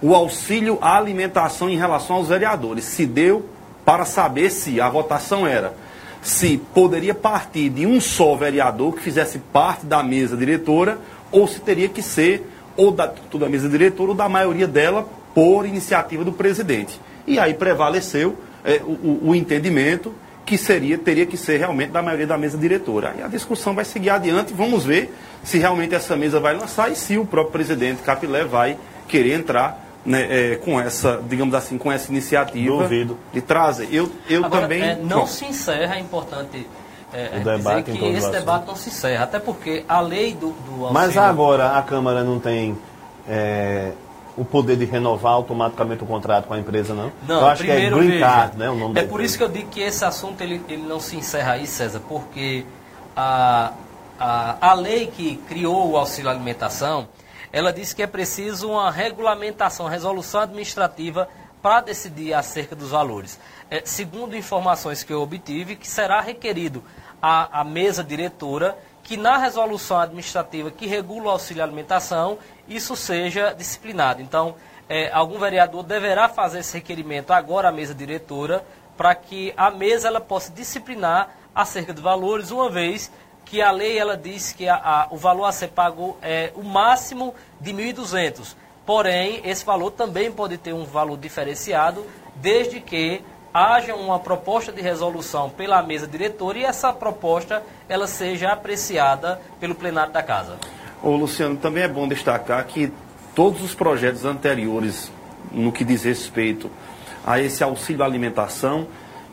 o auxílio à alimentação em relação aos vereadores. Se deu para saber se a votação era se poderia partir de um só vereador que fizesse parte da mesa diretora ou se teria que ser ou da, da mesa diretora ou da maioria dela por iniciativa do presidente. E aí prevaleceu é, o, o, entendimento que seria, teria que ser realmente da maioria da mesa diretora. Aí a discussão vai seguir adiante, vamos ver se realmente essa mesa vai lançar e se o próprio presidente Capilé vai querer entrar né, é, com essa, digamos assim, com essa iniciativa Duvido. de trazer. Eu, eu Agora, também. É, não Bom. se encerra, é importante é, o debate dizer que esse debate não se encerra, até porque a lei do, do auxílio... Mas agora a Câmara não tem é, o poder de renovar automaticamente o contrato com a empresa, não? Não, eu acho primeiro, que é Green Card, né? O nome é por isso que eu digo que esse assunto ele, ele não se encerra aí, César, porque a, a, a lei que criou o auxílio alimentação, ela diz que é preciso uma regulamentação, resolução administrativa para decidir acerca dos valores. É, segundo informações que eu obtive, que será requerido a, a mesa diretora que na resolução administrativa que regula o auxílio alimentação, isso seja disciplinado. Então, é, algum vereador deverá fazer esse requerimento agora à mesa diretora, para que a mesa ela possa disciplinar acerca dos valores, uma vez que a lei ela diz que a, a, o valor a ser pago é o máximo de 1.200. Porém, esse valor também pode ter um valor diferenciado, desde que haja uma proposta de resolução pela mesa diretora e essa proposta ela seja apreciada pelo plenário da casa. Ô, Luciano, também é bom destacar que todos os projetos anteriores, no que diz respeito a esse auxílio alimentação,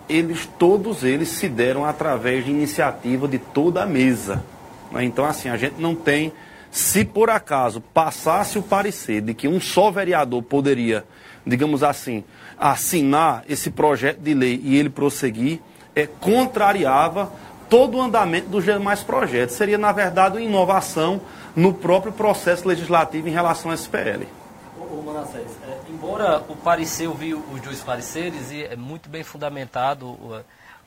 eles todos eles se deram através de iniciativa de toda a mesa. né? Então, assim, a gente não tem. Se por acaso passasse o parecer de que um só vereador poderia, digamos assim, assinar esse projeto de lei e ele prosseguir, é, contrariava todo o andamento dos demais projetos. Seria, na verdade, uma inovação no próprio processo legislativo em relação ao SPL. Ô, Manassés, é, embora o parecer, eu vi os dois pareceres e é muito bem fundamentado o,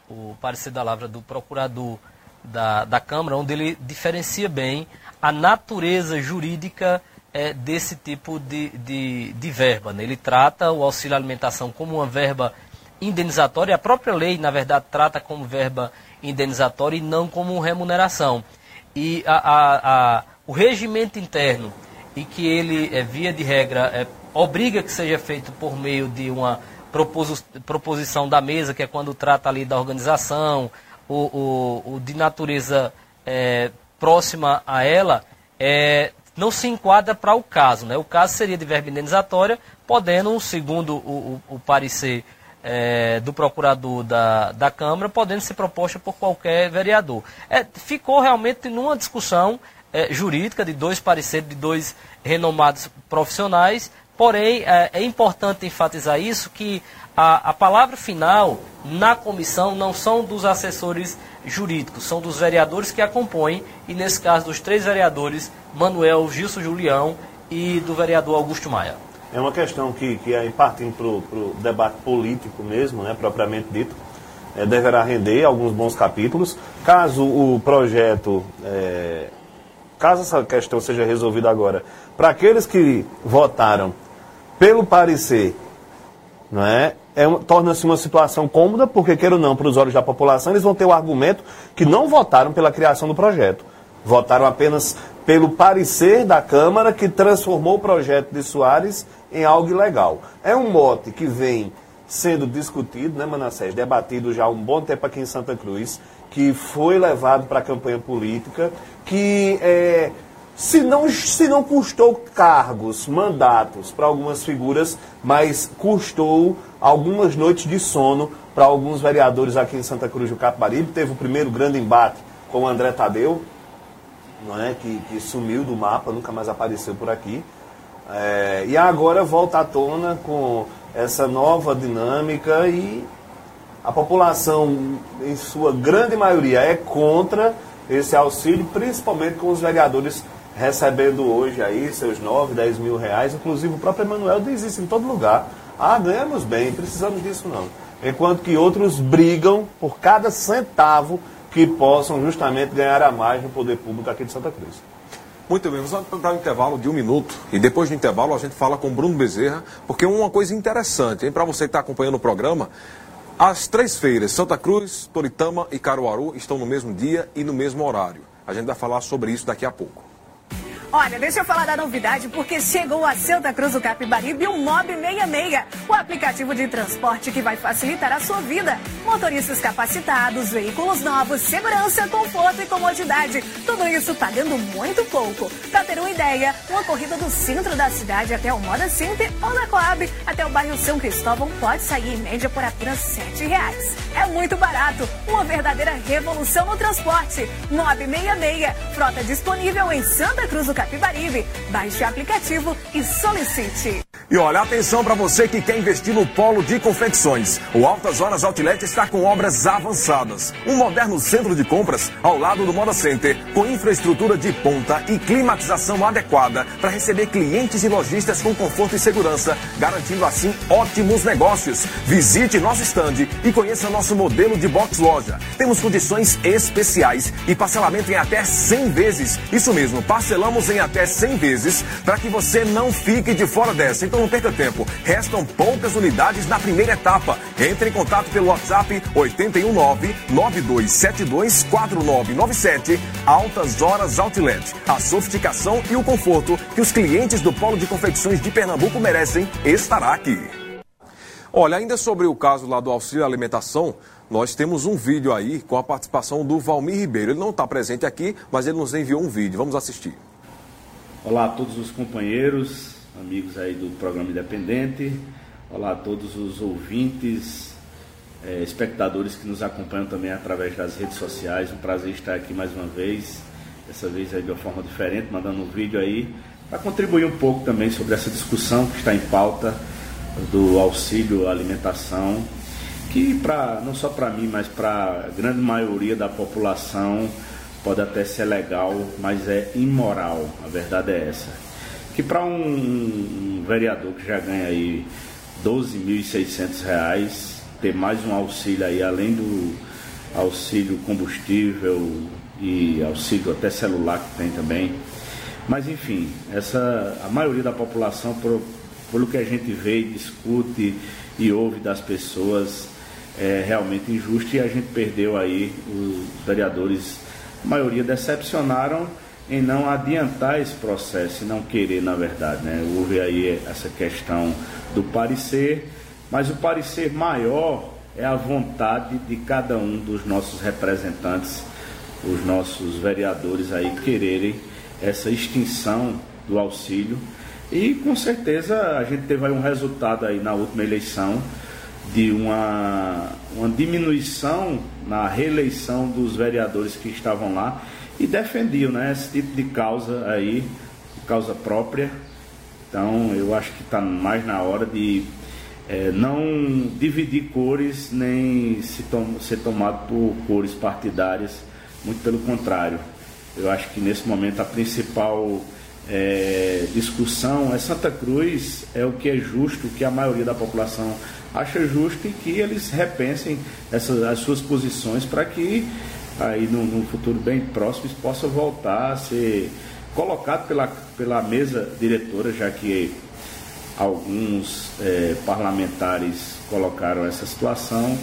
o parecer da Lavra do procurador da, da Câmara, onde ele diferencia bem a natureza jurídica é, desse tipo de, de, de verba. né? Ele trata o auxílio alimentação como uma verba indenizatória, a própria lei, na verdade, trata como verba indenizatória e não como remuneração. E a, a, a, o regimento interno e que ele, é, via de regra, é, obriga que seja feito por meio de uma proposi- proposição da mesa, que é quando trata ali da organização, o, o, o de natureza é, próxima a ela, é, não se enquadra para o caso. Né? O caso seria de verba indenizatória, podendo, segundo o, o, o parecer é, do procurador da, da Câmara, podendo ser proposta por qualquer vereador. É, ficou realmente numa discussão é, jurídica de dois pareceres de dois renomados profissionais, porém é, é importante enfatizar isso que a, a palavra final na comissão não são dos assessores jurídicos, são dos vereadores que a compõem, e nesse caso dos três vereadores, Manuel Gilson Julião e do vereador Augusto Maia. É uma questão que, que aí partindo para o debate político mesmo, né, propriamente dito, eh, deverá render alguns bons capítulos. Caso o projeto, eh, caso essa questão seja resolvida agora, para aqueles que votaram pelo parecer, não é? É Torna-se uma situação cômoda, porque, queira ou não, para os olhos da população, eles vão ter o argumento que não votaram pela criação do projeto. Votaram apenas pelo parecer da Câmara, que transformou o projeto de Soares em algo ilegal. É um mote que vem sendo discutido, né, Manassés? Debatido já há um bom tempo aqui em Santa Cruz, que foi levado para a campanha política, que é, se não, se não custou cargos, mandatos para algumas figuras, mas custou algumas noites de sono para alguns vereadores aqui em Santa Cruz do Capibaribe. Teve o primeiro grande embate com o André Tadeu, não é? que, que sumiu do mapa, nunca mais apareceu por aqui. É, e agora volta à tona com essa nova dinâmica e a população, em sua grande maioria, é contra esse auxílio, principalmente com os vereadores recebendo hoje aí seus 9, 10 mil reais. Inclusive o próprio Emanuel diz isso em todo lugar. Ah, ganhamos bem, precisamos disso não. Enquanto que outros brigam por cada centavo que possam justamente ganhar a mais no poder público aqui de Santa Cruz. Muito bem, vamos para um intervalo de um minuto e depois do intervalo a gente fala com Bruno Bezerra, porque uma coisa interessante, para você que está acompanhando o programa, as três feiras, Santa Cruz, Toritama e Caruaru, estão no mesmo dia e no mesmo horário. A gente vai falar sobre isso daqui a pouco. Olha, deixa eu falar da novidade, porque chegou a Santa Cruz do Capibaribe o Mob 66, o aplicativo de transporte que vai facilitar a sua vida. Motoristas capacitados, veículos novos, segurança, conforto e comodidade. Tudo isso pagando muito pouco. Pra ter uma ideia, uma corrida do centro da cidade até o Moda Center ou da Coab até o bairro São Cristóvão pode sair em média por apenas 7 reais. É muito barato, uma verdadeira revolução no transporte. Mob 66, frota disponível em Santa Cruz do Capibaribe. Baixe o aplicativo e solicite. E olha, atenção para você que quer investir no polo de confecções. O Altas Horas Outlet está com obras avançadas. Um moderno centro de compras ao lado do Moda Center, com infraestrutura de ponta e climatização adequada para receber clientes e lojistas com conforto e segurança, garantindo assim ótimos negócios. Visite nosso estande e conheça nosso modelo de box loja. Temos condições especiais e parcelamento em até 100 vezes. Isso mesmo, parcelamos em até 100 vezes para que você não fique de fora dessa. Então não perca tempo. Restam poucas unidades na primeira etapa. Entre em contato pelo WhatsApp 819-9272-4997. Altas Horas Outlet. A sofisticação e o conforto que os clientes do Polo de Confecções de Pernambuco merecem estará aqui. Olha, ainda sobre o caso lá do auxílio alimentação, nós temos um vídeo aí com a participação do Valmir Ribeiro. Ele não está presente aqui, mas ele nos enviou um vídeo. Vamos assistir. Olá a todos os companheiros, amigos aí do programa Independente. Olá a todos os ouvintes, eh, espectadores que nos acompanham também através das redes sociais. Um prazer estar aqui mais uma vez, dessa vez aí de uma forma diferente, mandando um vídeo aí para contribuir um pouco também sobre essa discussão que está em pauta do auxílio alimentação, que para não só para mim, mas para a grande maioria da população pode até ser legal, mas é imoral. A verdade é essa. Que para um, um, vereador que já ganha aí 12.600 reais, ter mais um auxílio aí, além do auxílio combustível e auxílio até celular que tem também. Mas enfim, essa, a maioria da população, por, pelo que a gente vê e discute e ouve das pessoas, é realmente injusto e a gente perdeu aí os vereadores maioria decepcionaram em não adiantar esse processo e não querer, na verdade. Né? Houve aí essa questão do parecer, mas o parecer maior é a vontade de cada um dos nossos representantes, os nossos vereadores aí quererem essa extinção do auxílio. E com certeza a gente teve aí um resultado aí na última eleição de uma, uma diminuição na reeleição dos vereadores que estavam lá e defendiam né, esse tipo de causa aí, causa própria. Então eu acho que está mais na hora de é, não dividir cores nem se tom, ser tomado por cores partidárias, muito pelo contrário. Eu acho que nesse momento a principal é, discussão é Santa Cruz é o que é justo, o que a maioria da população acha justo e que eles repensem essas, as suas posições para que aí no, futuro bem próximo isso possa voltar a ser colocado pela, pela mesa diretora, já que alguns é, parlamentares colocaram essa situação,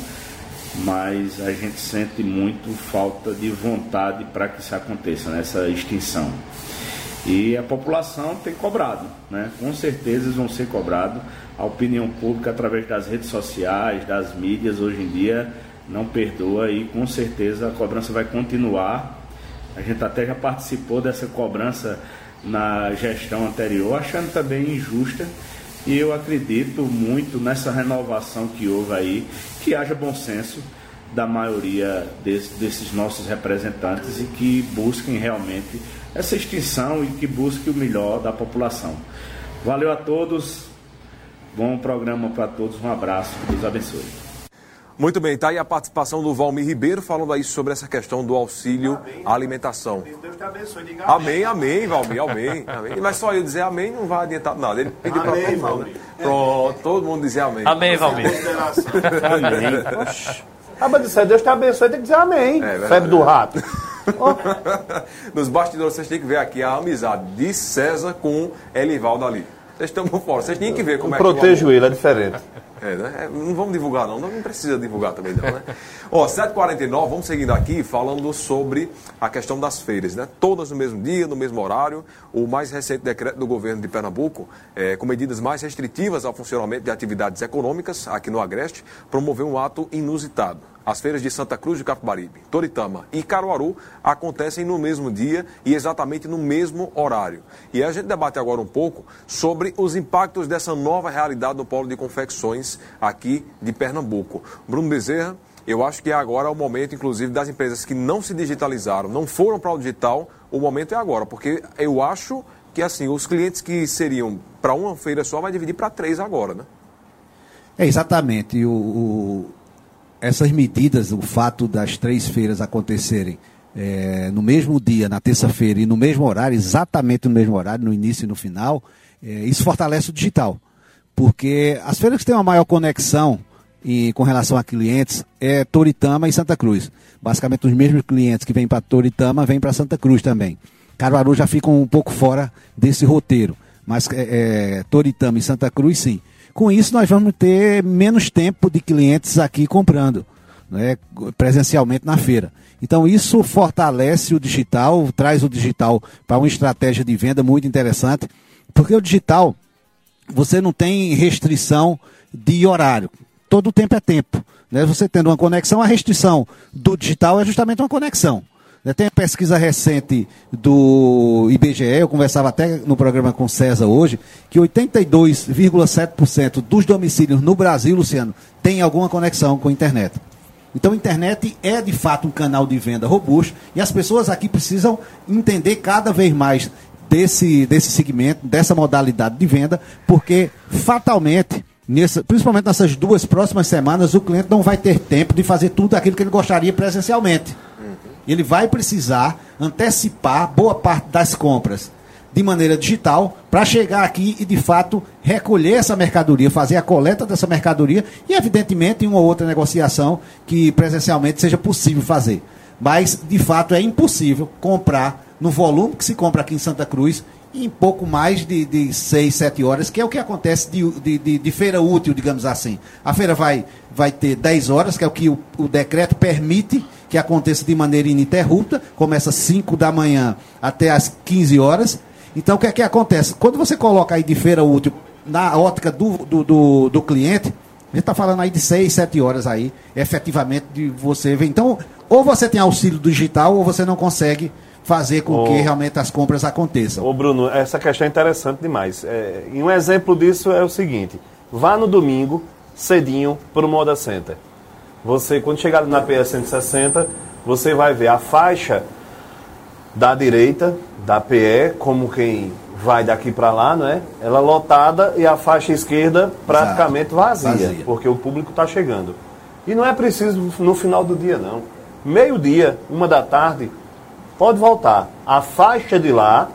mas a gente sente muito falta de vontade para que isso aconteça, nessa né, extinção. E a população tem cobrado, né? com certeza eles vão ser cobrados a opinião pública através das redes sociais, das mídias hoje em dia não perdoa e com certeza a cobrança vai continuar. A gente até já participou dessa cobrança na gestão anterior, achando também injusta. E eu acredito muito nessa renovação que houve aí, que haja bom senso da maioria desse, desses nossos representantes e que busquem realmente essa extinção e que busquem o melhor da população. Valeu a todos, Bom programa para todos, um abraço, Deus abençoe. Muito bem, está aí a participação do Valmir Ribeiro falando aí sobre essa questão do auxílio amém, à alimentação. Deus te abençoe, diga amém. Amém, amém, Valmir, amém, amém. Mas só eu dizer amém não vai adiantar nada. Ele pediu para todo mundo. Né? Pronto, todo mundo dizer amém. Amém, Valmir. [LAUGHS] amém. Ah, mas disser Deus te abençoe, tem que dizer amém. É, Febre do rato. Oh. [LAUGHS] Nos bastidores vocês têm que ver aqui a amizade de César com Elivaldo ali. Vocês estão por fora, vocês têm que ver como eu é que. Protejo ele, é diferente. É, né? É, não vamos divulgar, não. Não precisa divulgar também, não, né? [LAUGHS] Ó, 7h49, vamos seguindo aqui falando sobre a questão das feiras, né? Todas no mesmo dia, no mesmo horário. O mais recente decreto do governo de Pernambuco, é, com medidas mais restritivas ao funcionamento de atividades econômicas aqui no Agreste, promoveu um ato inusitado. As feiras de Santa Cruz de Capibaribe, Toritama e Caruaru acontecem no mesmo dia e exatamente no mesmo horário. E a gente debate agora um pouco sobre os impactos dessa nova realidade no polo de confecções aqui de Pernambuco. Bruno Bezerra, eu acho que agora é o momento, inclusive, das empresas que não se digitalizaram, não foram para o digital, o momento é agora, porque eu acho que assim, os clientes que seriam para uma feira só vai dividir para três agora, né? É exatamente. O, essas medidas, o fato das três feiras acontecerem é, no mesmo dia, na terça-feira, e no mesmo horário, exatamente no mesmo horário, no início e no final, é, isso fortalece o digital. Porque as feiras que têm uma maior conexão e, com relação a clientes é Toritama e Santa Cruz. Basicamente, os mesmos clientes que vêm para Toritama vêm para Santa Cruz também. Caruaru já ficam um pouco fora desse roteiro, mas é, é, Toritama e Santa Cruz, sim. Com isso, nós vamos ter menos tempo de clientes aqui comprando, né, presencialmente na feira. Então, isso fortalece o digital, traz o digital para uma estratégia de venda muito interessante, porque o digital, você não tem restrição de horário. Todo tempo é tempo. Né? Você tendo uma conexão, a restrição do digital é justamente uma conexão. Né, tem uma pesquisa recente do IBGE, eu conversava até no programa com César hoje, que 82,7% dos domicílios no Brasil, Luciano, tem alguma conexão com a internet. Então, a internet é de fato um canal de venda robusto e as pessoas aqui precisam entender cada vez mais desse, desse segmento, dessa modalidade de venda, porque fatalmente, nessa, principalmente nessas duas próximas semanas, o cliente não vai ter tempo de fazer tudo aquilo que ele gostaria presencialmente. Ele vai precisar antecipar boa parte das compras de maneira digital para chegar aqui e de fato recolher essa mercadoria, fazer a coleta dessa mercadoria e evidentemente uma outra negociação que presencialmente seja possível fazer. Mas de fato é impossível comprar no volume que se compra aqui em Santa Cruz em pouco mais de, de 6, 7 horas, que é o que acontece de, de, de, de feira útil, digamos assim. A feira vai, vai ter 10 horas, que é o que o, o decreto permite que aconteça de maneira ininterrupta, começa às 5 da manhã até às 15 horas. Então, o que é que acontece? Quando você coloca aí de feira útil na ótica do, do, do, do cliente, a gente está falando aí de 6, 7 horas aí, efetivamente, de você ver. Então, ou você tem auxílio digital, ou você não consegue fazer com que realmente as compras aconteçam. Ô Bruno, essa questão é interessante demais. É, e um exemplo disso é o seguinte: vá no domingo, cedinho, para o Moda Center. Você, quando chegar na PS 160, você vai ver a faixa da direita, da PE, como quem vai daqui para lá, não é? Ela lotada e a faixa esquerda praticamente vazia, Vazia. porque o público está chegando. E não é preciso no final do dia, não. Meio-dia, uma da tarde, pode voltar. A faixa de lá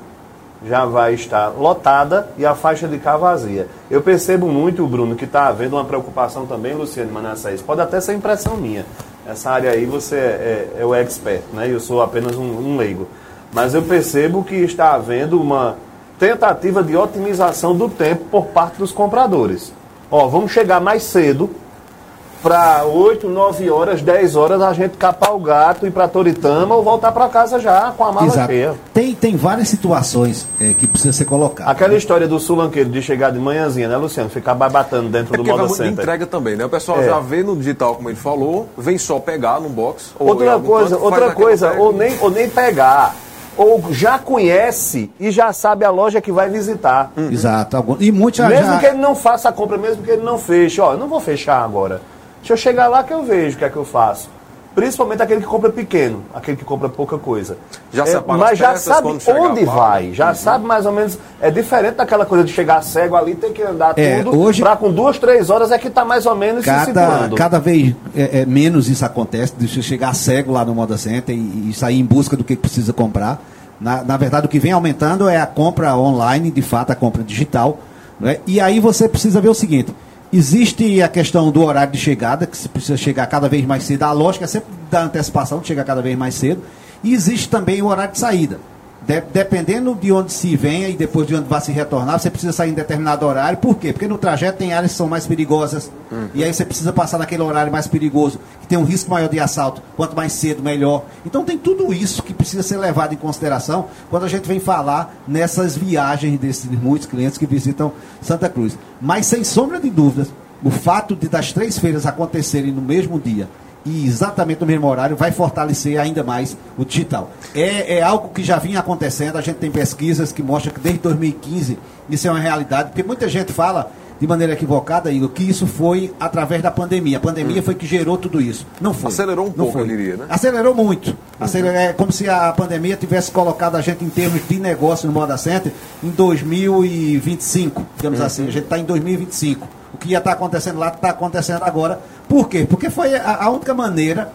já vai estar lotada e a faixa de cá vazia. Eu percebo muito, Bruno, que está havendo uma preocupação também, Luciano Manassés. Pode até ser impressão minha. Essa área aí você é, é o expert, né? Eu sou apenas um, um leigo. Mas eu percebo que está havendo uma tentativa de otimização do tempo por parte dos compradores. Ó, vamos chegar mais cedo para 8, 9 horas, 10 horas a gente capar o gato, ir para Toritama ou voltar para casa já com a mala Exato. cheia. Tem, tem várias situações é, que precisa ser colocadas. Aquela história do sulanqueiro de chegar de manhãzinha, né, Luciano? Ficar barbatando dentro É do Moda Center. entrega também, né? O pessoal É. já vê no digital, como ele falou, vem só pegar no box. Outra coisa, canto, outra coisa, ou e- nem, ou nem pegar. Ou já conhece e já sabe a loja que vai visitar. Exato. algum- E muitos já, Mesmo já- que ele não faça a compra, mesmo que ele não feche. Ó, eu não vou fechar agora. Deixa eu chegar lá que eu vejo o que é que eu faço. Principalmente aquele que compra pequeno, aquele que compra pouca coisa. Já É, separa mas as já peças, sabe onde bala. vai, já sabe mais ou menos. É diferente daquela coisa de chegar cego ali, ter que andar É, tudo. hoje- Pra com duas, três horas é que tá mais ou menos se cada, situando. cada vez é, é, menos isso acontece, de chegar cego lá no Moda Center e, e sair em busca do que precisa comprar. Na, na verdade, o que vem aumentando é a compra online, de fato, a compra digital. né? E aí você precisa ver o seguinte: existe a questão do horário de chegada, que se precisa chegar cada vez mais cedo. A lógica é sempre da antecipação, de chegar cada vez mais cedo. E existe também o horário de saída. De- dependendo de onde se venha e depois de onde vai se retornar, você precisa sair em determinado horário. Por quê? Porque no trajeto tem áreas que são mais perigosas. E aí você precisa passar naquele horário mais perigoso, que tem um risco maior de assalto. Quanto mais cedo, melhor. Então tem tudo isso que precisa ser levado em consideração quando a gente vem falar nessas viagens desses muitos clientes que visitam Santa Cruz. Mas sem sombra de dúvidas, o fato de das três feiras acontecerem no mesmo dia e exatamente no mesmo horário vai fortalecer ainda mais o digital. É, é algo que já vinha acontecendo, a gente tem pesquisas que mostram que desde 2015 isso é uma realidade, porque muita gente fala de maneira equivocada, Igor, que isso foi através da pandemia. A pandemia foi que gerou tudo isso. Não foi. Acelerou um Não pouco, foi. eu diria, né? Acelerou muito. Acelerou, é como se a pandemia tivesse colocado a gente em termos de negócio no Moda Center em 2025, digamos assim. A gente está em 2025. O que ia estar acontecendo lá está acontecendo agora. Por quê? Porque foi a, a única maneira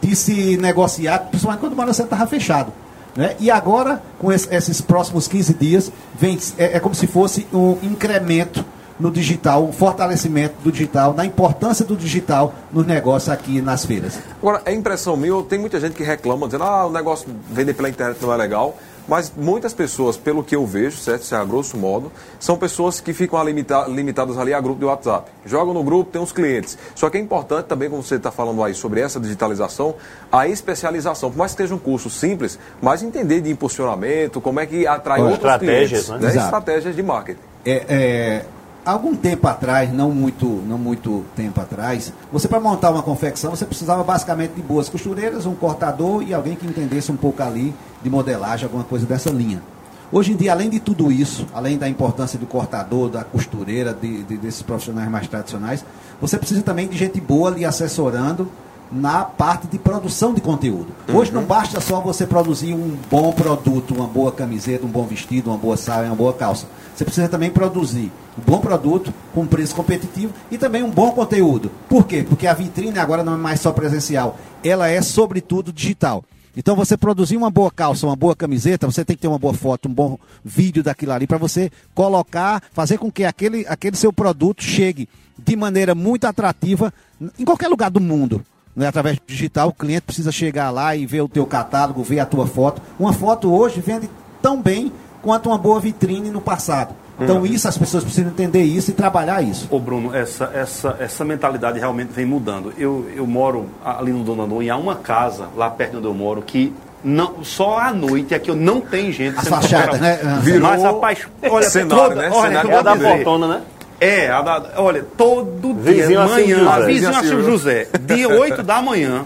de se negociar, principalmente quando o Moda Center estava fechado. Né? E agora, com esse- esses próximos 15 dias, vem, é, é como se fosse um incremento no digital, um fortalecimento do digital, na importância do digital nos negócios aqui nas feiras. Agora, é impressão minha, tem muita gente que reclama, dizendo, ah, o negócio vender pela internet não é legal. Mas muitas pessoas, pelo que eu vejo, certo? Isso é a grosso modo, são pessoas que ficam a limita- limitadas ali a grupo de WhatsApp. Jogam no grupo, tem os clientes. Só que é importante também, como você está falando aí sobre essa digitalização, a especialização. Por mais que seja um curso simples, mas entender de impulsionamento, como é que atrai Olha, outros estratégias, clientes. né? Né? Estratégias de marketing. É, é, algum tempo atrás, não muito, não muito tempo atrás, você para montar uma confecção, você precisava basicamente de boas costureiras, um cortador e alguém que entendesse um pouco ali de modelagem, alguma coisa dessa linha. Hoje em dia, além de tudo isso, além da importância do cortador, da costureira, de, de, desses profissionais mais tradicionais, você precisa também de gente boa lhe assessorando na parte de produção de conteúdo. Hoje não basta só você produzir um bom produto, uma boa camiseta, um bom vestido, uma boa saia, uma boa calça. Você precisa também produzir um bom produto com preço competitivo e também um bom conteúdo. Por quê? Porque a vitrine agora não é mais só presencial, ela é sobretudo digital. Então você produzir uma boa calça, uma boa camiseta, você tem que ter uma boa foto, um bom vídeo daquilo ali para você colocar, fazer com que aquele, aquele seu produto chegue de maneira muito atrativa em qualquer lugar do mundo. Né? Através do digital, o cliente precisa chegar lá e ver o teu catálogo, ver a tua foto. Uma foto hoje vende tão bem quanto uma boa vitrine no passado. Então isso as pessoas precisam entender isso e trabalhar isso. Ô Bruno, essa, essa, essa mentalidade realmente vem mudando. Eu, eu moro ali no Dona Dom e há uma casa lá perto de onde eu moro que não, só à noite é que eu não tem gente As fachadas, né? Virou Mas rapaz, olha, cenário, toda, né? olha, Cenário eu É da Fortuna, né? É, a da- olha, todo dia, Vizinho a Silvio manhã, a Vizinho a Silvio. José, de 8 [LAUGHS] da manhã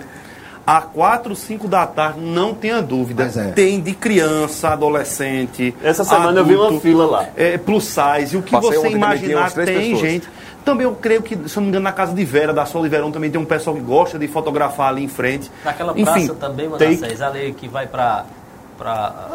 a 4, 5 da tarde, não tenha dúvida, é. tem de criança, adolescente. Essa semana eu vi uma fila lá. É, plus size, o que Passei você imaginar tem pessoas. gente. Também eu creio que, se eu não me engano, na casa de Vera, da Sol Verão, também tem um pessoal que gosta de fotografar ali em frente. Naquela Enfim, praça também, tem- Manassés, ali que vai pra.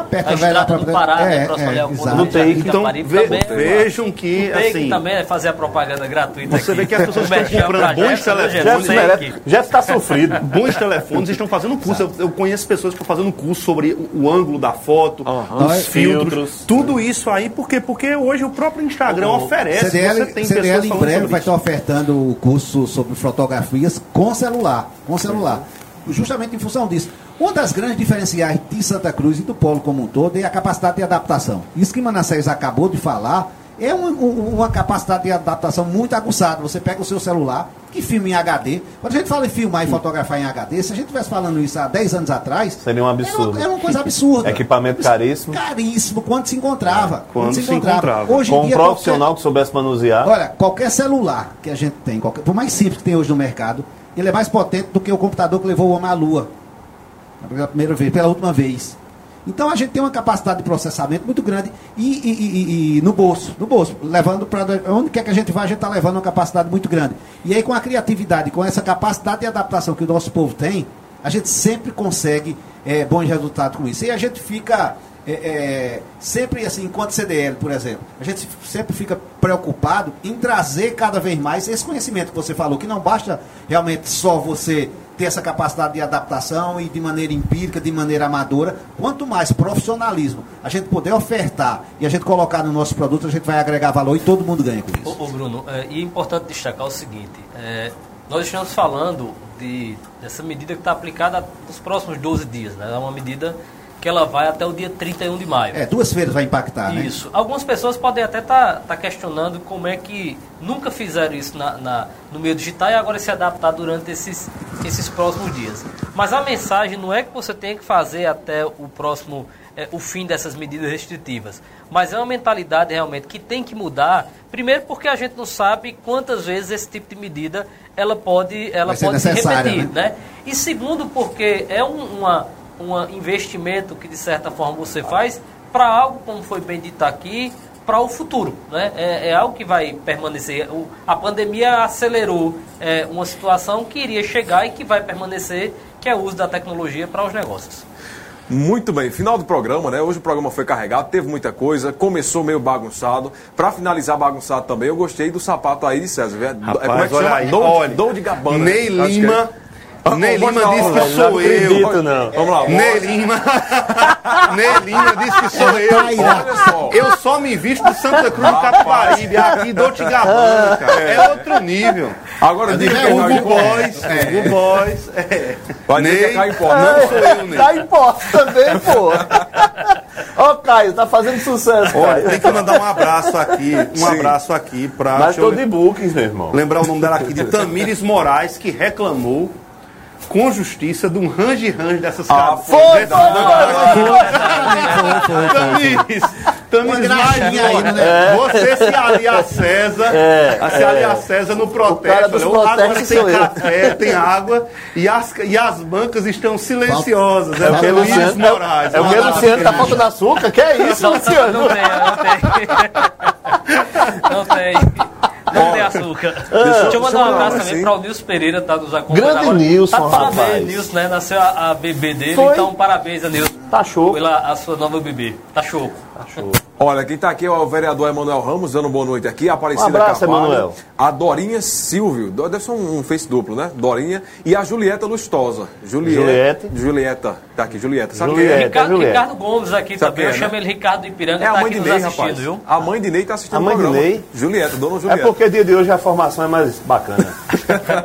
Perto a estrada pra- do Pará, é, né? Próximo é, Jardim Take, então, ve- também. vejam que, O Take assim, também é fazer a propaganda gratuita Você aqui. vê que as pessoas estão comprando pra bons né, telefones? Jeff, está sofrido. [LAUGHS] bons telefones estão fazendo curso. Eu, eu conheço pessoas que estão fazendo curso sobre o, o ângulo da foto, os filtros, Filtros. tudo isso aí. Por quê? Porque hoje o próprio Instagram oferece. CDL, você tem CDL pessoas em breve vai estar ofertando o curso sobre fotografias com celular, com celular. Justamente em função disso. Uma das grandes diferenciais de Santa Cruz e do Polo como um todo é a capacidade de adaptação. Isso que Manassés acabou de falar é um- um- uma capacidade de adaptação muito aguçada. Você pega o seu celular, que filma em HD. Quando a gente fala em filmar e fotografar em HD, se a gente estivesse falando isso há 10 anos atrás, Seria um era absurdo. uma, era uma coisa absurda. Equipamento caríssimo. Caríssimo, quando se encontrava. Quando se encontrava. Hoje em Com um dia, profissional que soubesse manusear. Olha, qualquer celular que a gente tem, qualquer, por mais simples que tem hoje no mercado, ele é mais potente do que o computador que levou o homem à Lua. Pela primeira vez, pela última vez. Então a gente tem uma capacidade de processamento muito grande e, e- e- e- no bolso, no bolso, levando para onde quer que a gente vá, a gente está levando uma capacidade muito grande. E aí com a criatividade, com essa capacidade de adaptação que o nosso povo tem, a gente sempre consegue eh, bons resultados com isso. E a gente fica é, é, sempre assim, enquanto CDL, por exemplo, a gente sempre fica preocupado em trazer cada vez mais esse conhecimento que você falou, que não basta realmente só você ter essa capacidade de adaptação e de maneira empírica, de maneira amadora, quanto mais profissionalismo a gente puder ofertar e a gente colocar no nosso produto, a gente vai agregar valor e todo mundo ganha com isso. Ô, Bruno, é, e é importante destacar o seguinte: é, nós estamos falando de, dessa medida que está aplicada nos próximos 12 dias, né? É uma medida que ela vai até o dia 31 de maio. É, duas feiras vai impactar, né? Isso. Algumas pessoas podem até estar questionando como é que nunca fizeram isso na, na- no meio digital e agora se adaptar durante esses, esses próximos dias. Mas a mensagem não é que você tenha que fazer até o próximo, eh, o fim dessas medidas restritivas. Mas é uma mentalidade realmente que tem que mudar. Primeiro porque a gente não sabe quantas vezes esse tipo de medida ela pode, ela pode se repetir. né? né? E segundo porque é um uma, um investimento que de certa forma você faz para algo, como foi bem dito aqui, para o futuro. Né? É, é algo que vai permanecer. O- a pandemia acelerou é, uma situação que iria chegar e que vai permanecer, que é o uso da tecnologia para os negócios. Muito bem, final do programa, né? Hoje o programa foi carregado, teve muita coisa, começou meio bagunçado. Pra finalizar bagunçado também, eu gostei do sapato aí de César. viu? É- Rapaz, Como é que olha chama? aí, Dolce, olha. Dolce Gabbana. Ney Acho que é. Lima. Ah, Ney Lima disse que velho, não sou acredito, eu. não. Vamos lá. Ney Lima. Ney Lima disse que sou eu. Olha só. Eu só me visto de Santa Cruz do Capibaribe, aqui Dolce Gabbana, cara. É outro nível. Agora diga É Hugo Boys, Hugo Boys. É. Vai que é Caipó. não sou eu, Ney. Tá em posse também, pô. Ó, Caio, tá fazendo sucesso, Olha, tem que mandar um abraço aqui, um Sim. abraço aqui pra... Mas eu tô de bookings, meu irmão. lembrar o nome dela aqui, de Tamires Moraes, que reclamou com justiça de um range-range dessas Ah, casas. foi, Tamires, aí, mais né? Você se alia a César, É, se alia a César no protesto. olha, agora tem café, tem água e as, e as bancas estão silenciosas. É, É o Luiz? Moraes. É o Uma Luciano? Tá faltando açúcar? Que é isso, Luciano? não tem, não tem. Não tem. Não tem açúcar. Deixa eu mandar um abraço também assim. para o Nilson Pereira, tá nos acompanhando. Grande. Nilson, tá de parabéns, rapaz. Nilson, né? Nasceu a, a bebê dele, Foi. então parabéns a Nilson Tá show. pela a sua nova bebê. Tá show. Show. Olha, quem está aqui é o vereador Emanuel Ramos, dando boa noite aqui. A Aparecida Um abraço, Carvalho, Emanuel. A Dorinha Silvio, deve ser um, um face duplo, né? Dorinha. E a Julieta Lustosa. Juliette. Julieta. Tá aqui, Julieta. Sabe quem Juliette. é? Ricardo, Juliette. Ricardo Gomes aqui Sabe também. Eu quem é, chamo né? ele Ricardo Ipiranga, É a tá mãe aqui de Ney, assistindo, rapaz. viu? A mãe de Ney tá assistindo A mãe o de programa. Ney? Julieta, dona É Julieta. porque dia de hoje a formação é mais bacana.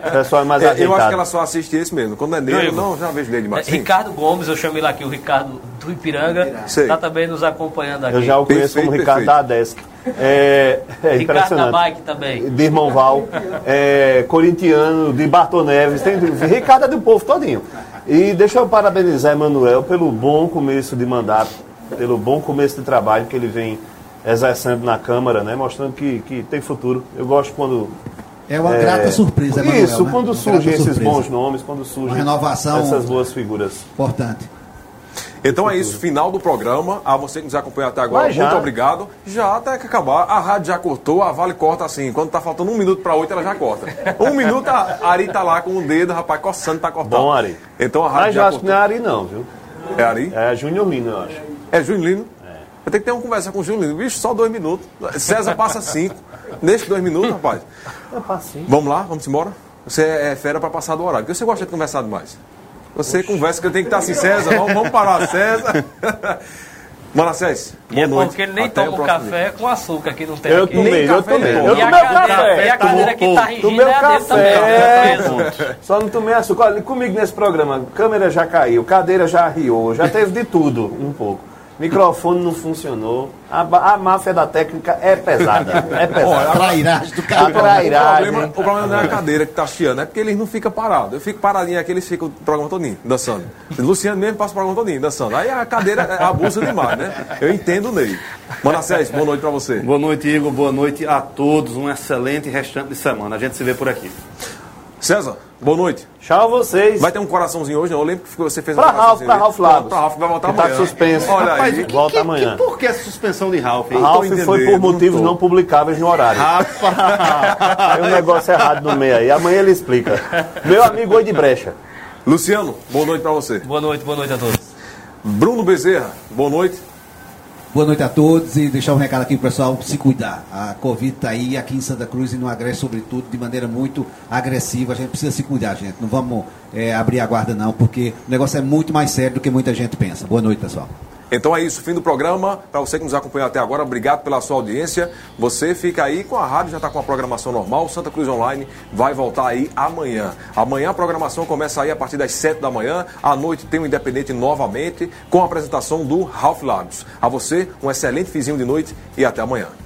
O pessoal é mais É, eu ajeitado. acho que ela só assiste esse mesmo. Quando é negro, Igor? não, já vejo dele É, mais. Sim. Ricardo Gomes, eu chamo ele aqui, o Ricardo do Ipiranga, Sei. tá também nos acompanhando aqui. Eu já o conheço Perfeito, como Ricardo perfeito. da Adesc. É, é Ricardo da. Bike também. De Irmão Val, é, corintiano, de Bartô Neves, tem, Ricardo é do povo todinho. E deixa eu parabenizar Emanuel pelo bom começo de mandato, pelo bom começo de trabalho que ele vem exercendo na Câmara, né, mostrando que, que tem futuro. Eu gosto quando. É uma é, grata surpresa, Emanuel, Isso, né? quando surgem esses surpresa. bons nomes, quando surgem essas boas figuras. Importante. Então é isso, final do programa. A você que nos acompanha até agora, muito obrigado. Já até que acabar. A rádio já cortou, a Vale corta assim. Quando tá faltando um minuto para oito, ela já corta. [LAUGHS] Um minuto, a Ari tá lá com o dedo, rapaz, coçando pra cortar. Bom, Ari. Então a rádio Mas eu já acho que cortou. não é Ari, não, viu? É Ari? É Júnior Lino, eu acho. É Junilino? Eu tenho que ter uma conversa com o Junilino. Bicho, só dois minutos. César passa cinco. Nesse dois minutos, rapaz. É passinho. Vamos lá, vamos embora? Você é fera para passar do horário. Porque você gosta de conversar demais. Você conversa que eu tenho que estar assim, César. Vamos, vamos parar, César. [LAUGHS] Manassés, E boa é noite. porque ele nem Até o toma próximo café com açúcar, que não tem Eu aqui. tomei, eu café tomei. Eu toma. E a tomei o cadeira, café. e a cadeira que tá rigindo Tomei é o a dele também. café. preso. Só não tomei açúcar. Olha, comigo nesse programa, câmera já caiu, cadeira já riou, já teve de tudo um pouco. Microfone não funcionou. A, a máfia da técnica é pesada. É pesada. Trairagem do A cara. O problema, trairagem. o problema não é a cadeira que tá chiando, é porque eles não ficam parados. Eu fico paradinho aqui, eles ficam o programa todinho, dançando. Luciano mesmo passa o programa todinho, dançando. Aí a cadeira é, abusa demais, né? Eu entendo o Ney. Manassés, boa noite pra você. Boa noite, Igor. Boa noite a todos. Um excelente restante de semana. A gente se vê por aqui. César, boa noite. Tchau vocês. Vai ter um coraçãozinho hoje, não? Eu lembro que você fez um Pra Ralph, coraçãozinho pra Lagos. Pra Ralph, que vai voltar Que tá amanhã. suspenso. Olha Rapaz, aí. que- Volta amanhã. Que, por que essa suspensão de Ralph? hein? Ralph tô foi por motivos não não publicáveis no horário. Rapaz! Tem um negócio errado no meio aí. Amanhã ele explica. Meu amigo Oi de Brecha. Luciano, boa noite pra você. Boa noite, boa noite a todos. Bruno Bezerra, boa noite. Boa noite a todos e deixar um recado aqui pro pessoal se cuidar. A Covid tá aí aqui em Santa Cruz e não agresse, sobretudo, de maneira muito agressiva. A gente precisa se cuidar, gente. Não vamos é, abrir a guarda, não, porque o negócio é muito mais sério do que muita gente pensa. Boa noite, pessoal. Então é isso, fim do programa. Para você que nos acompanhou até agora, obrigado pela sua audiência. Você fica aí com a rádio, já está com a programação normal. Santa Cruz Online vai voltar aí amanhã. Amanhã a programação começa aí a partir das 7 da manhã. À noite tem o Independente novamente, com a apresentação do Ralph Lagos. A você, um excelente fizinho de noite e até amanhã.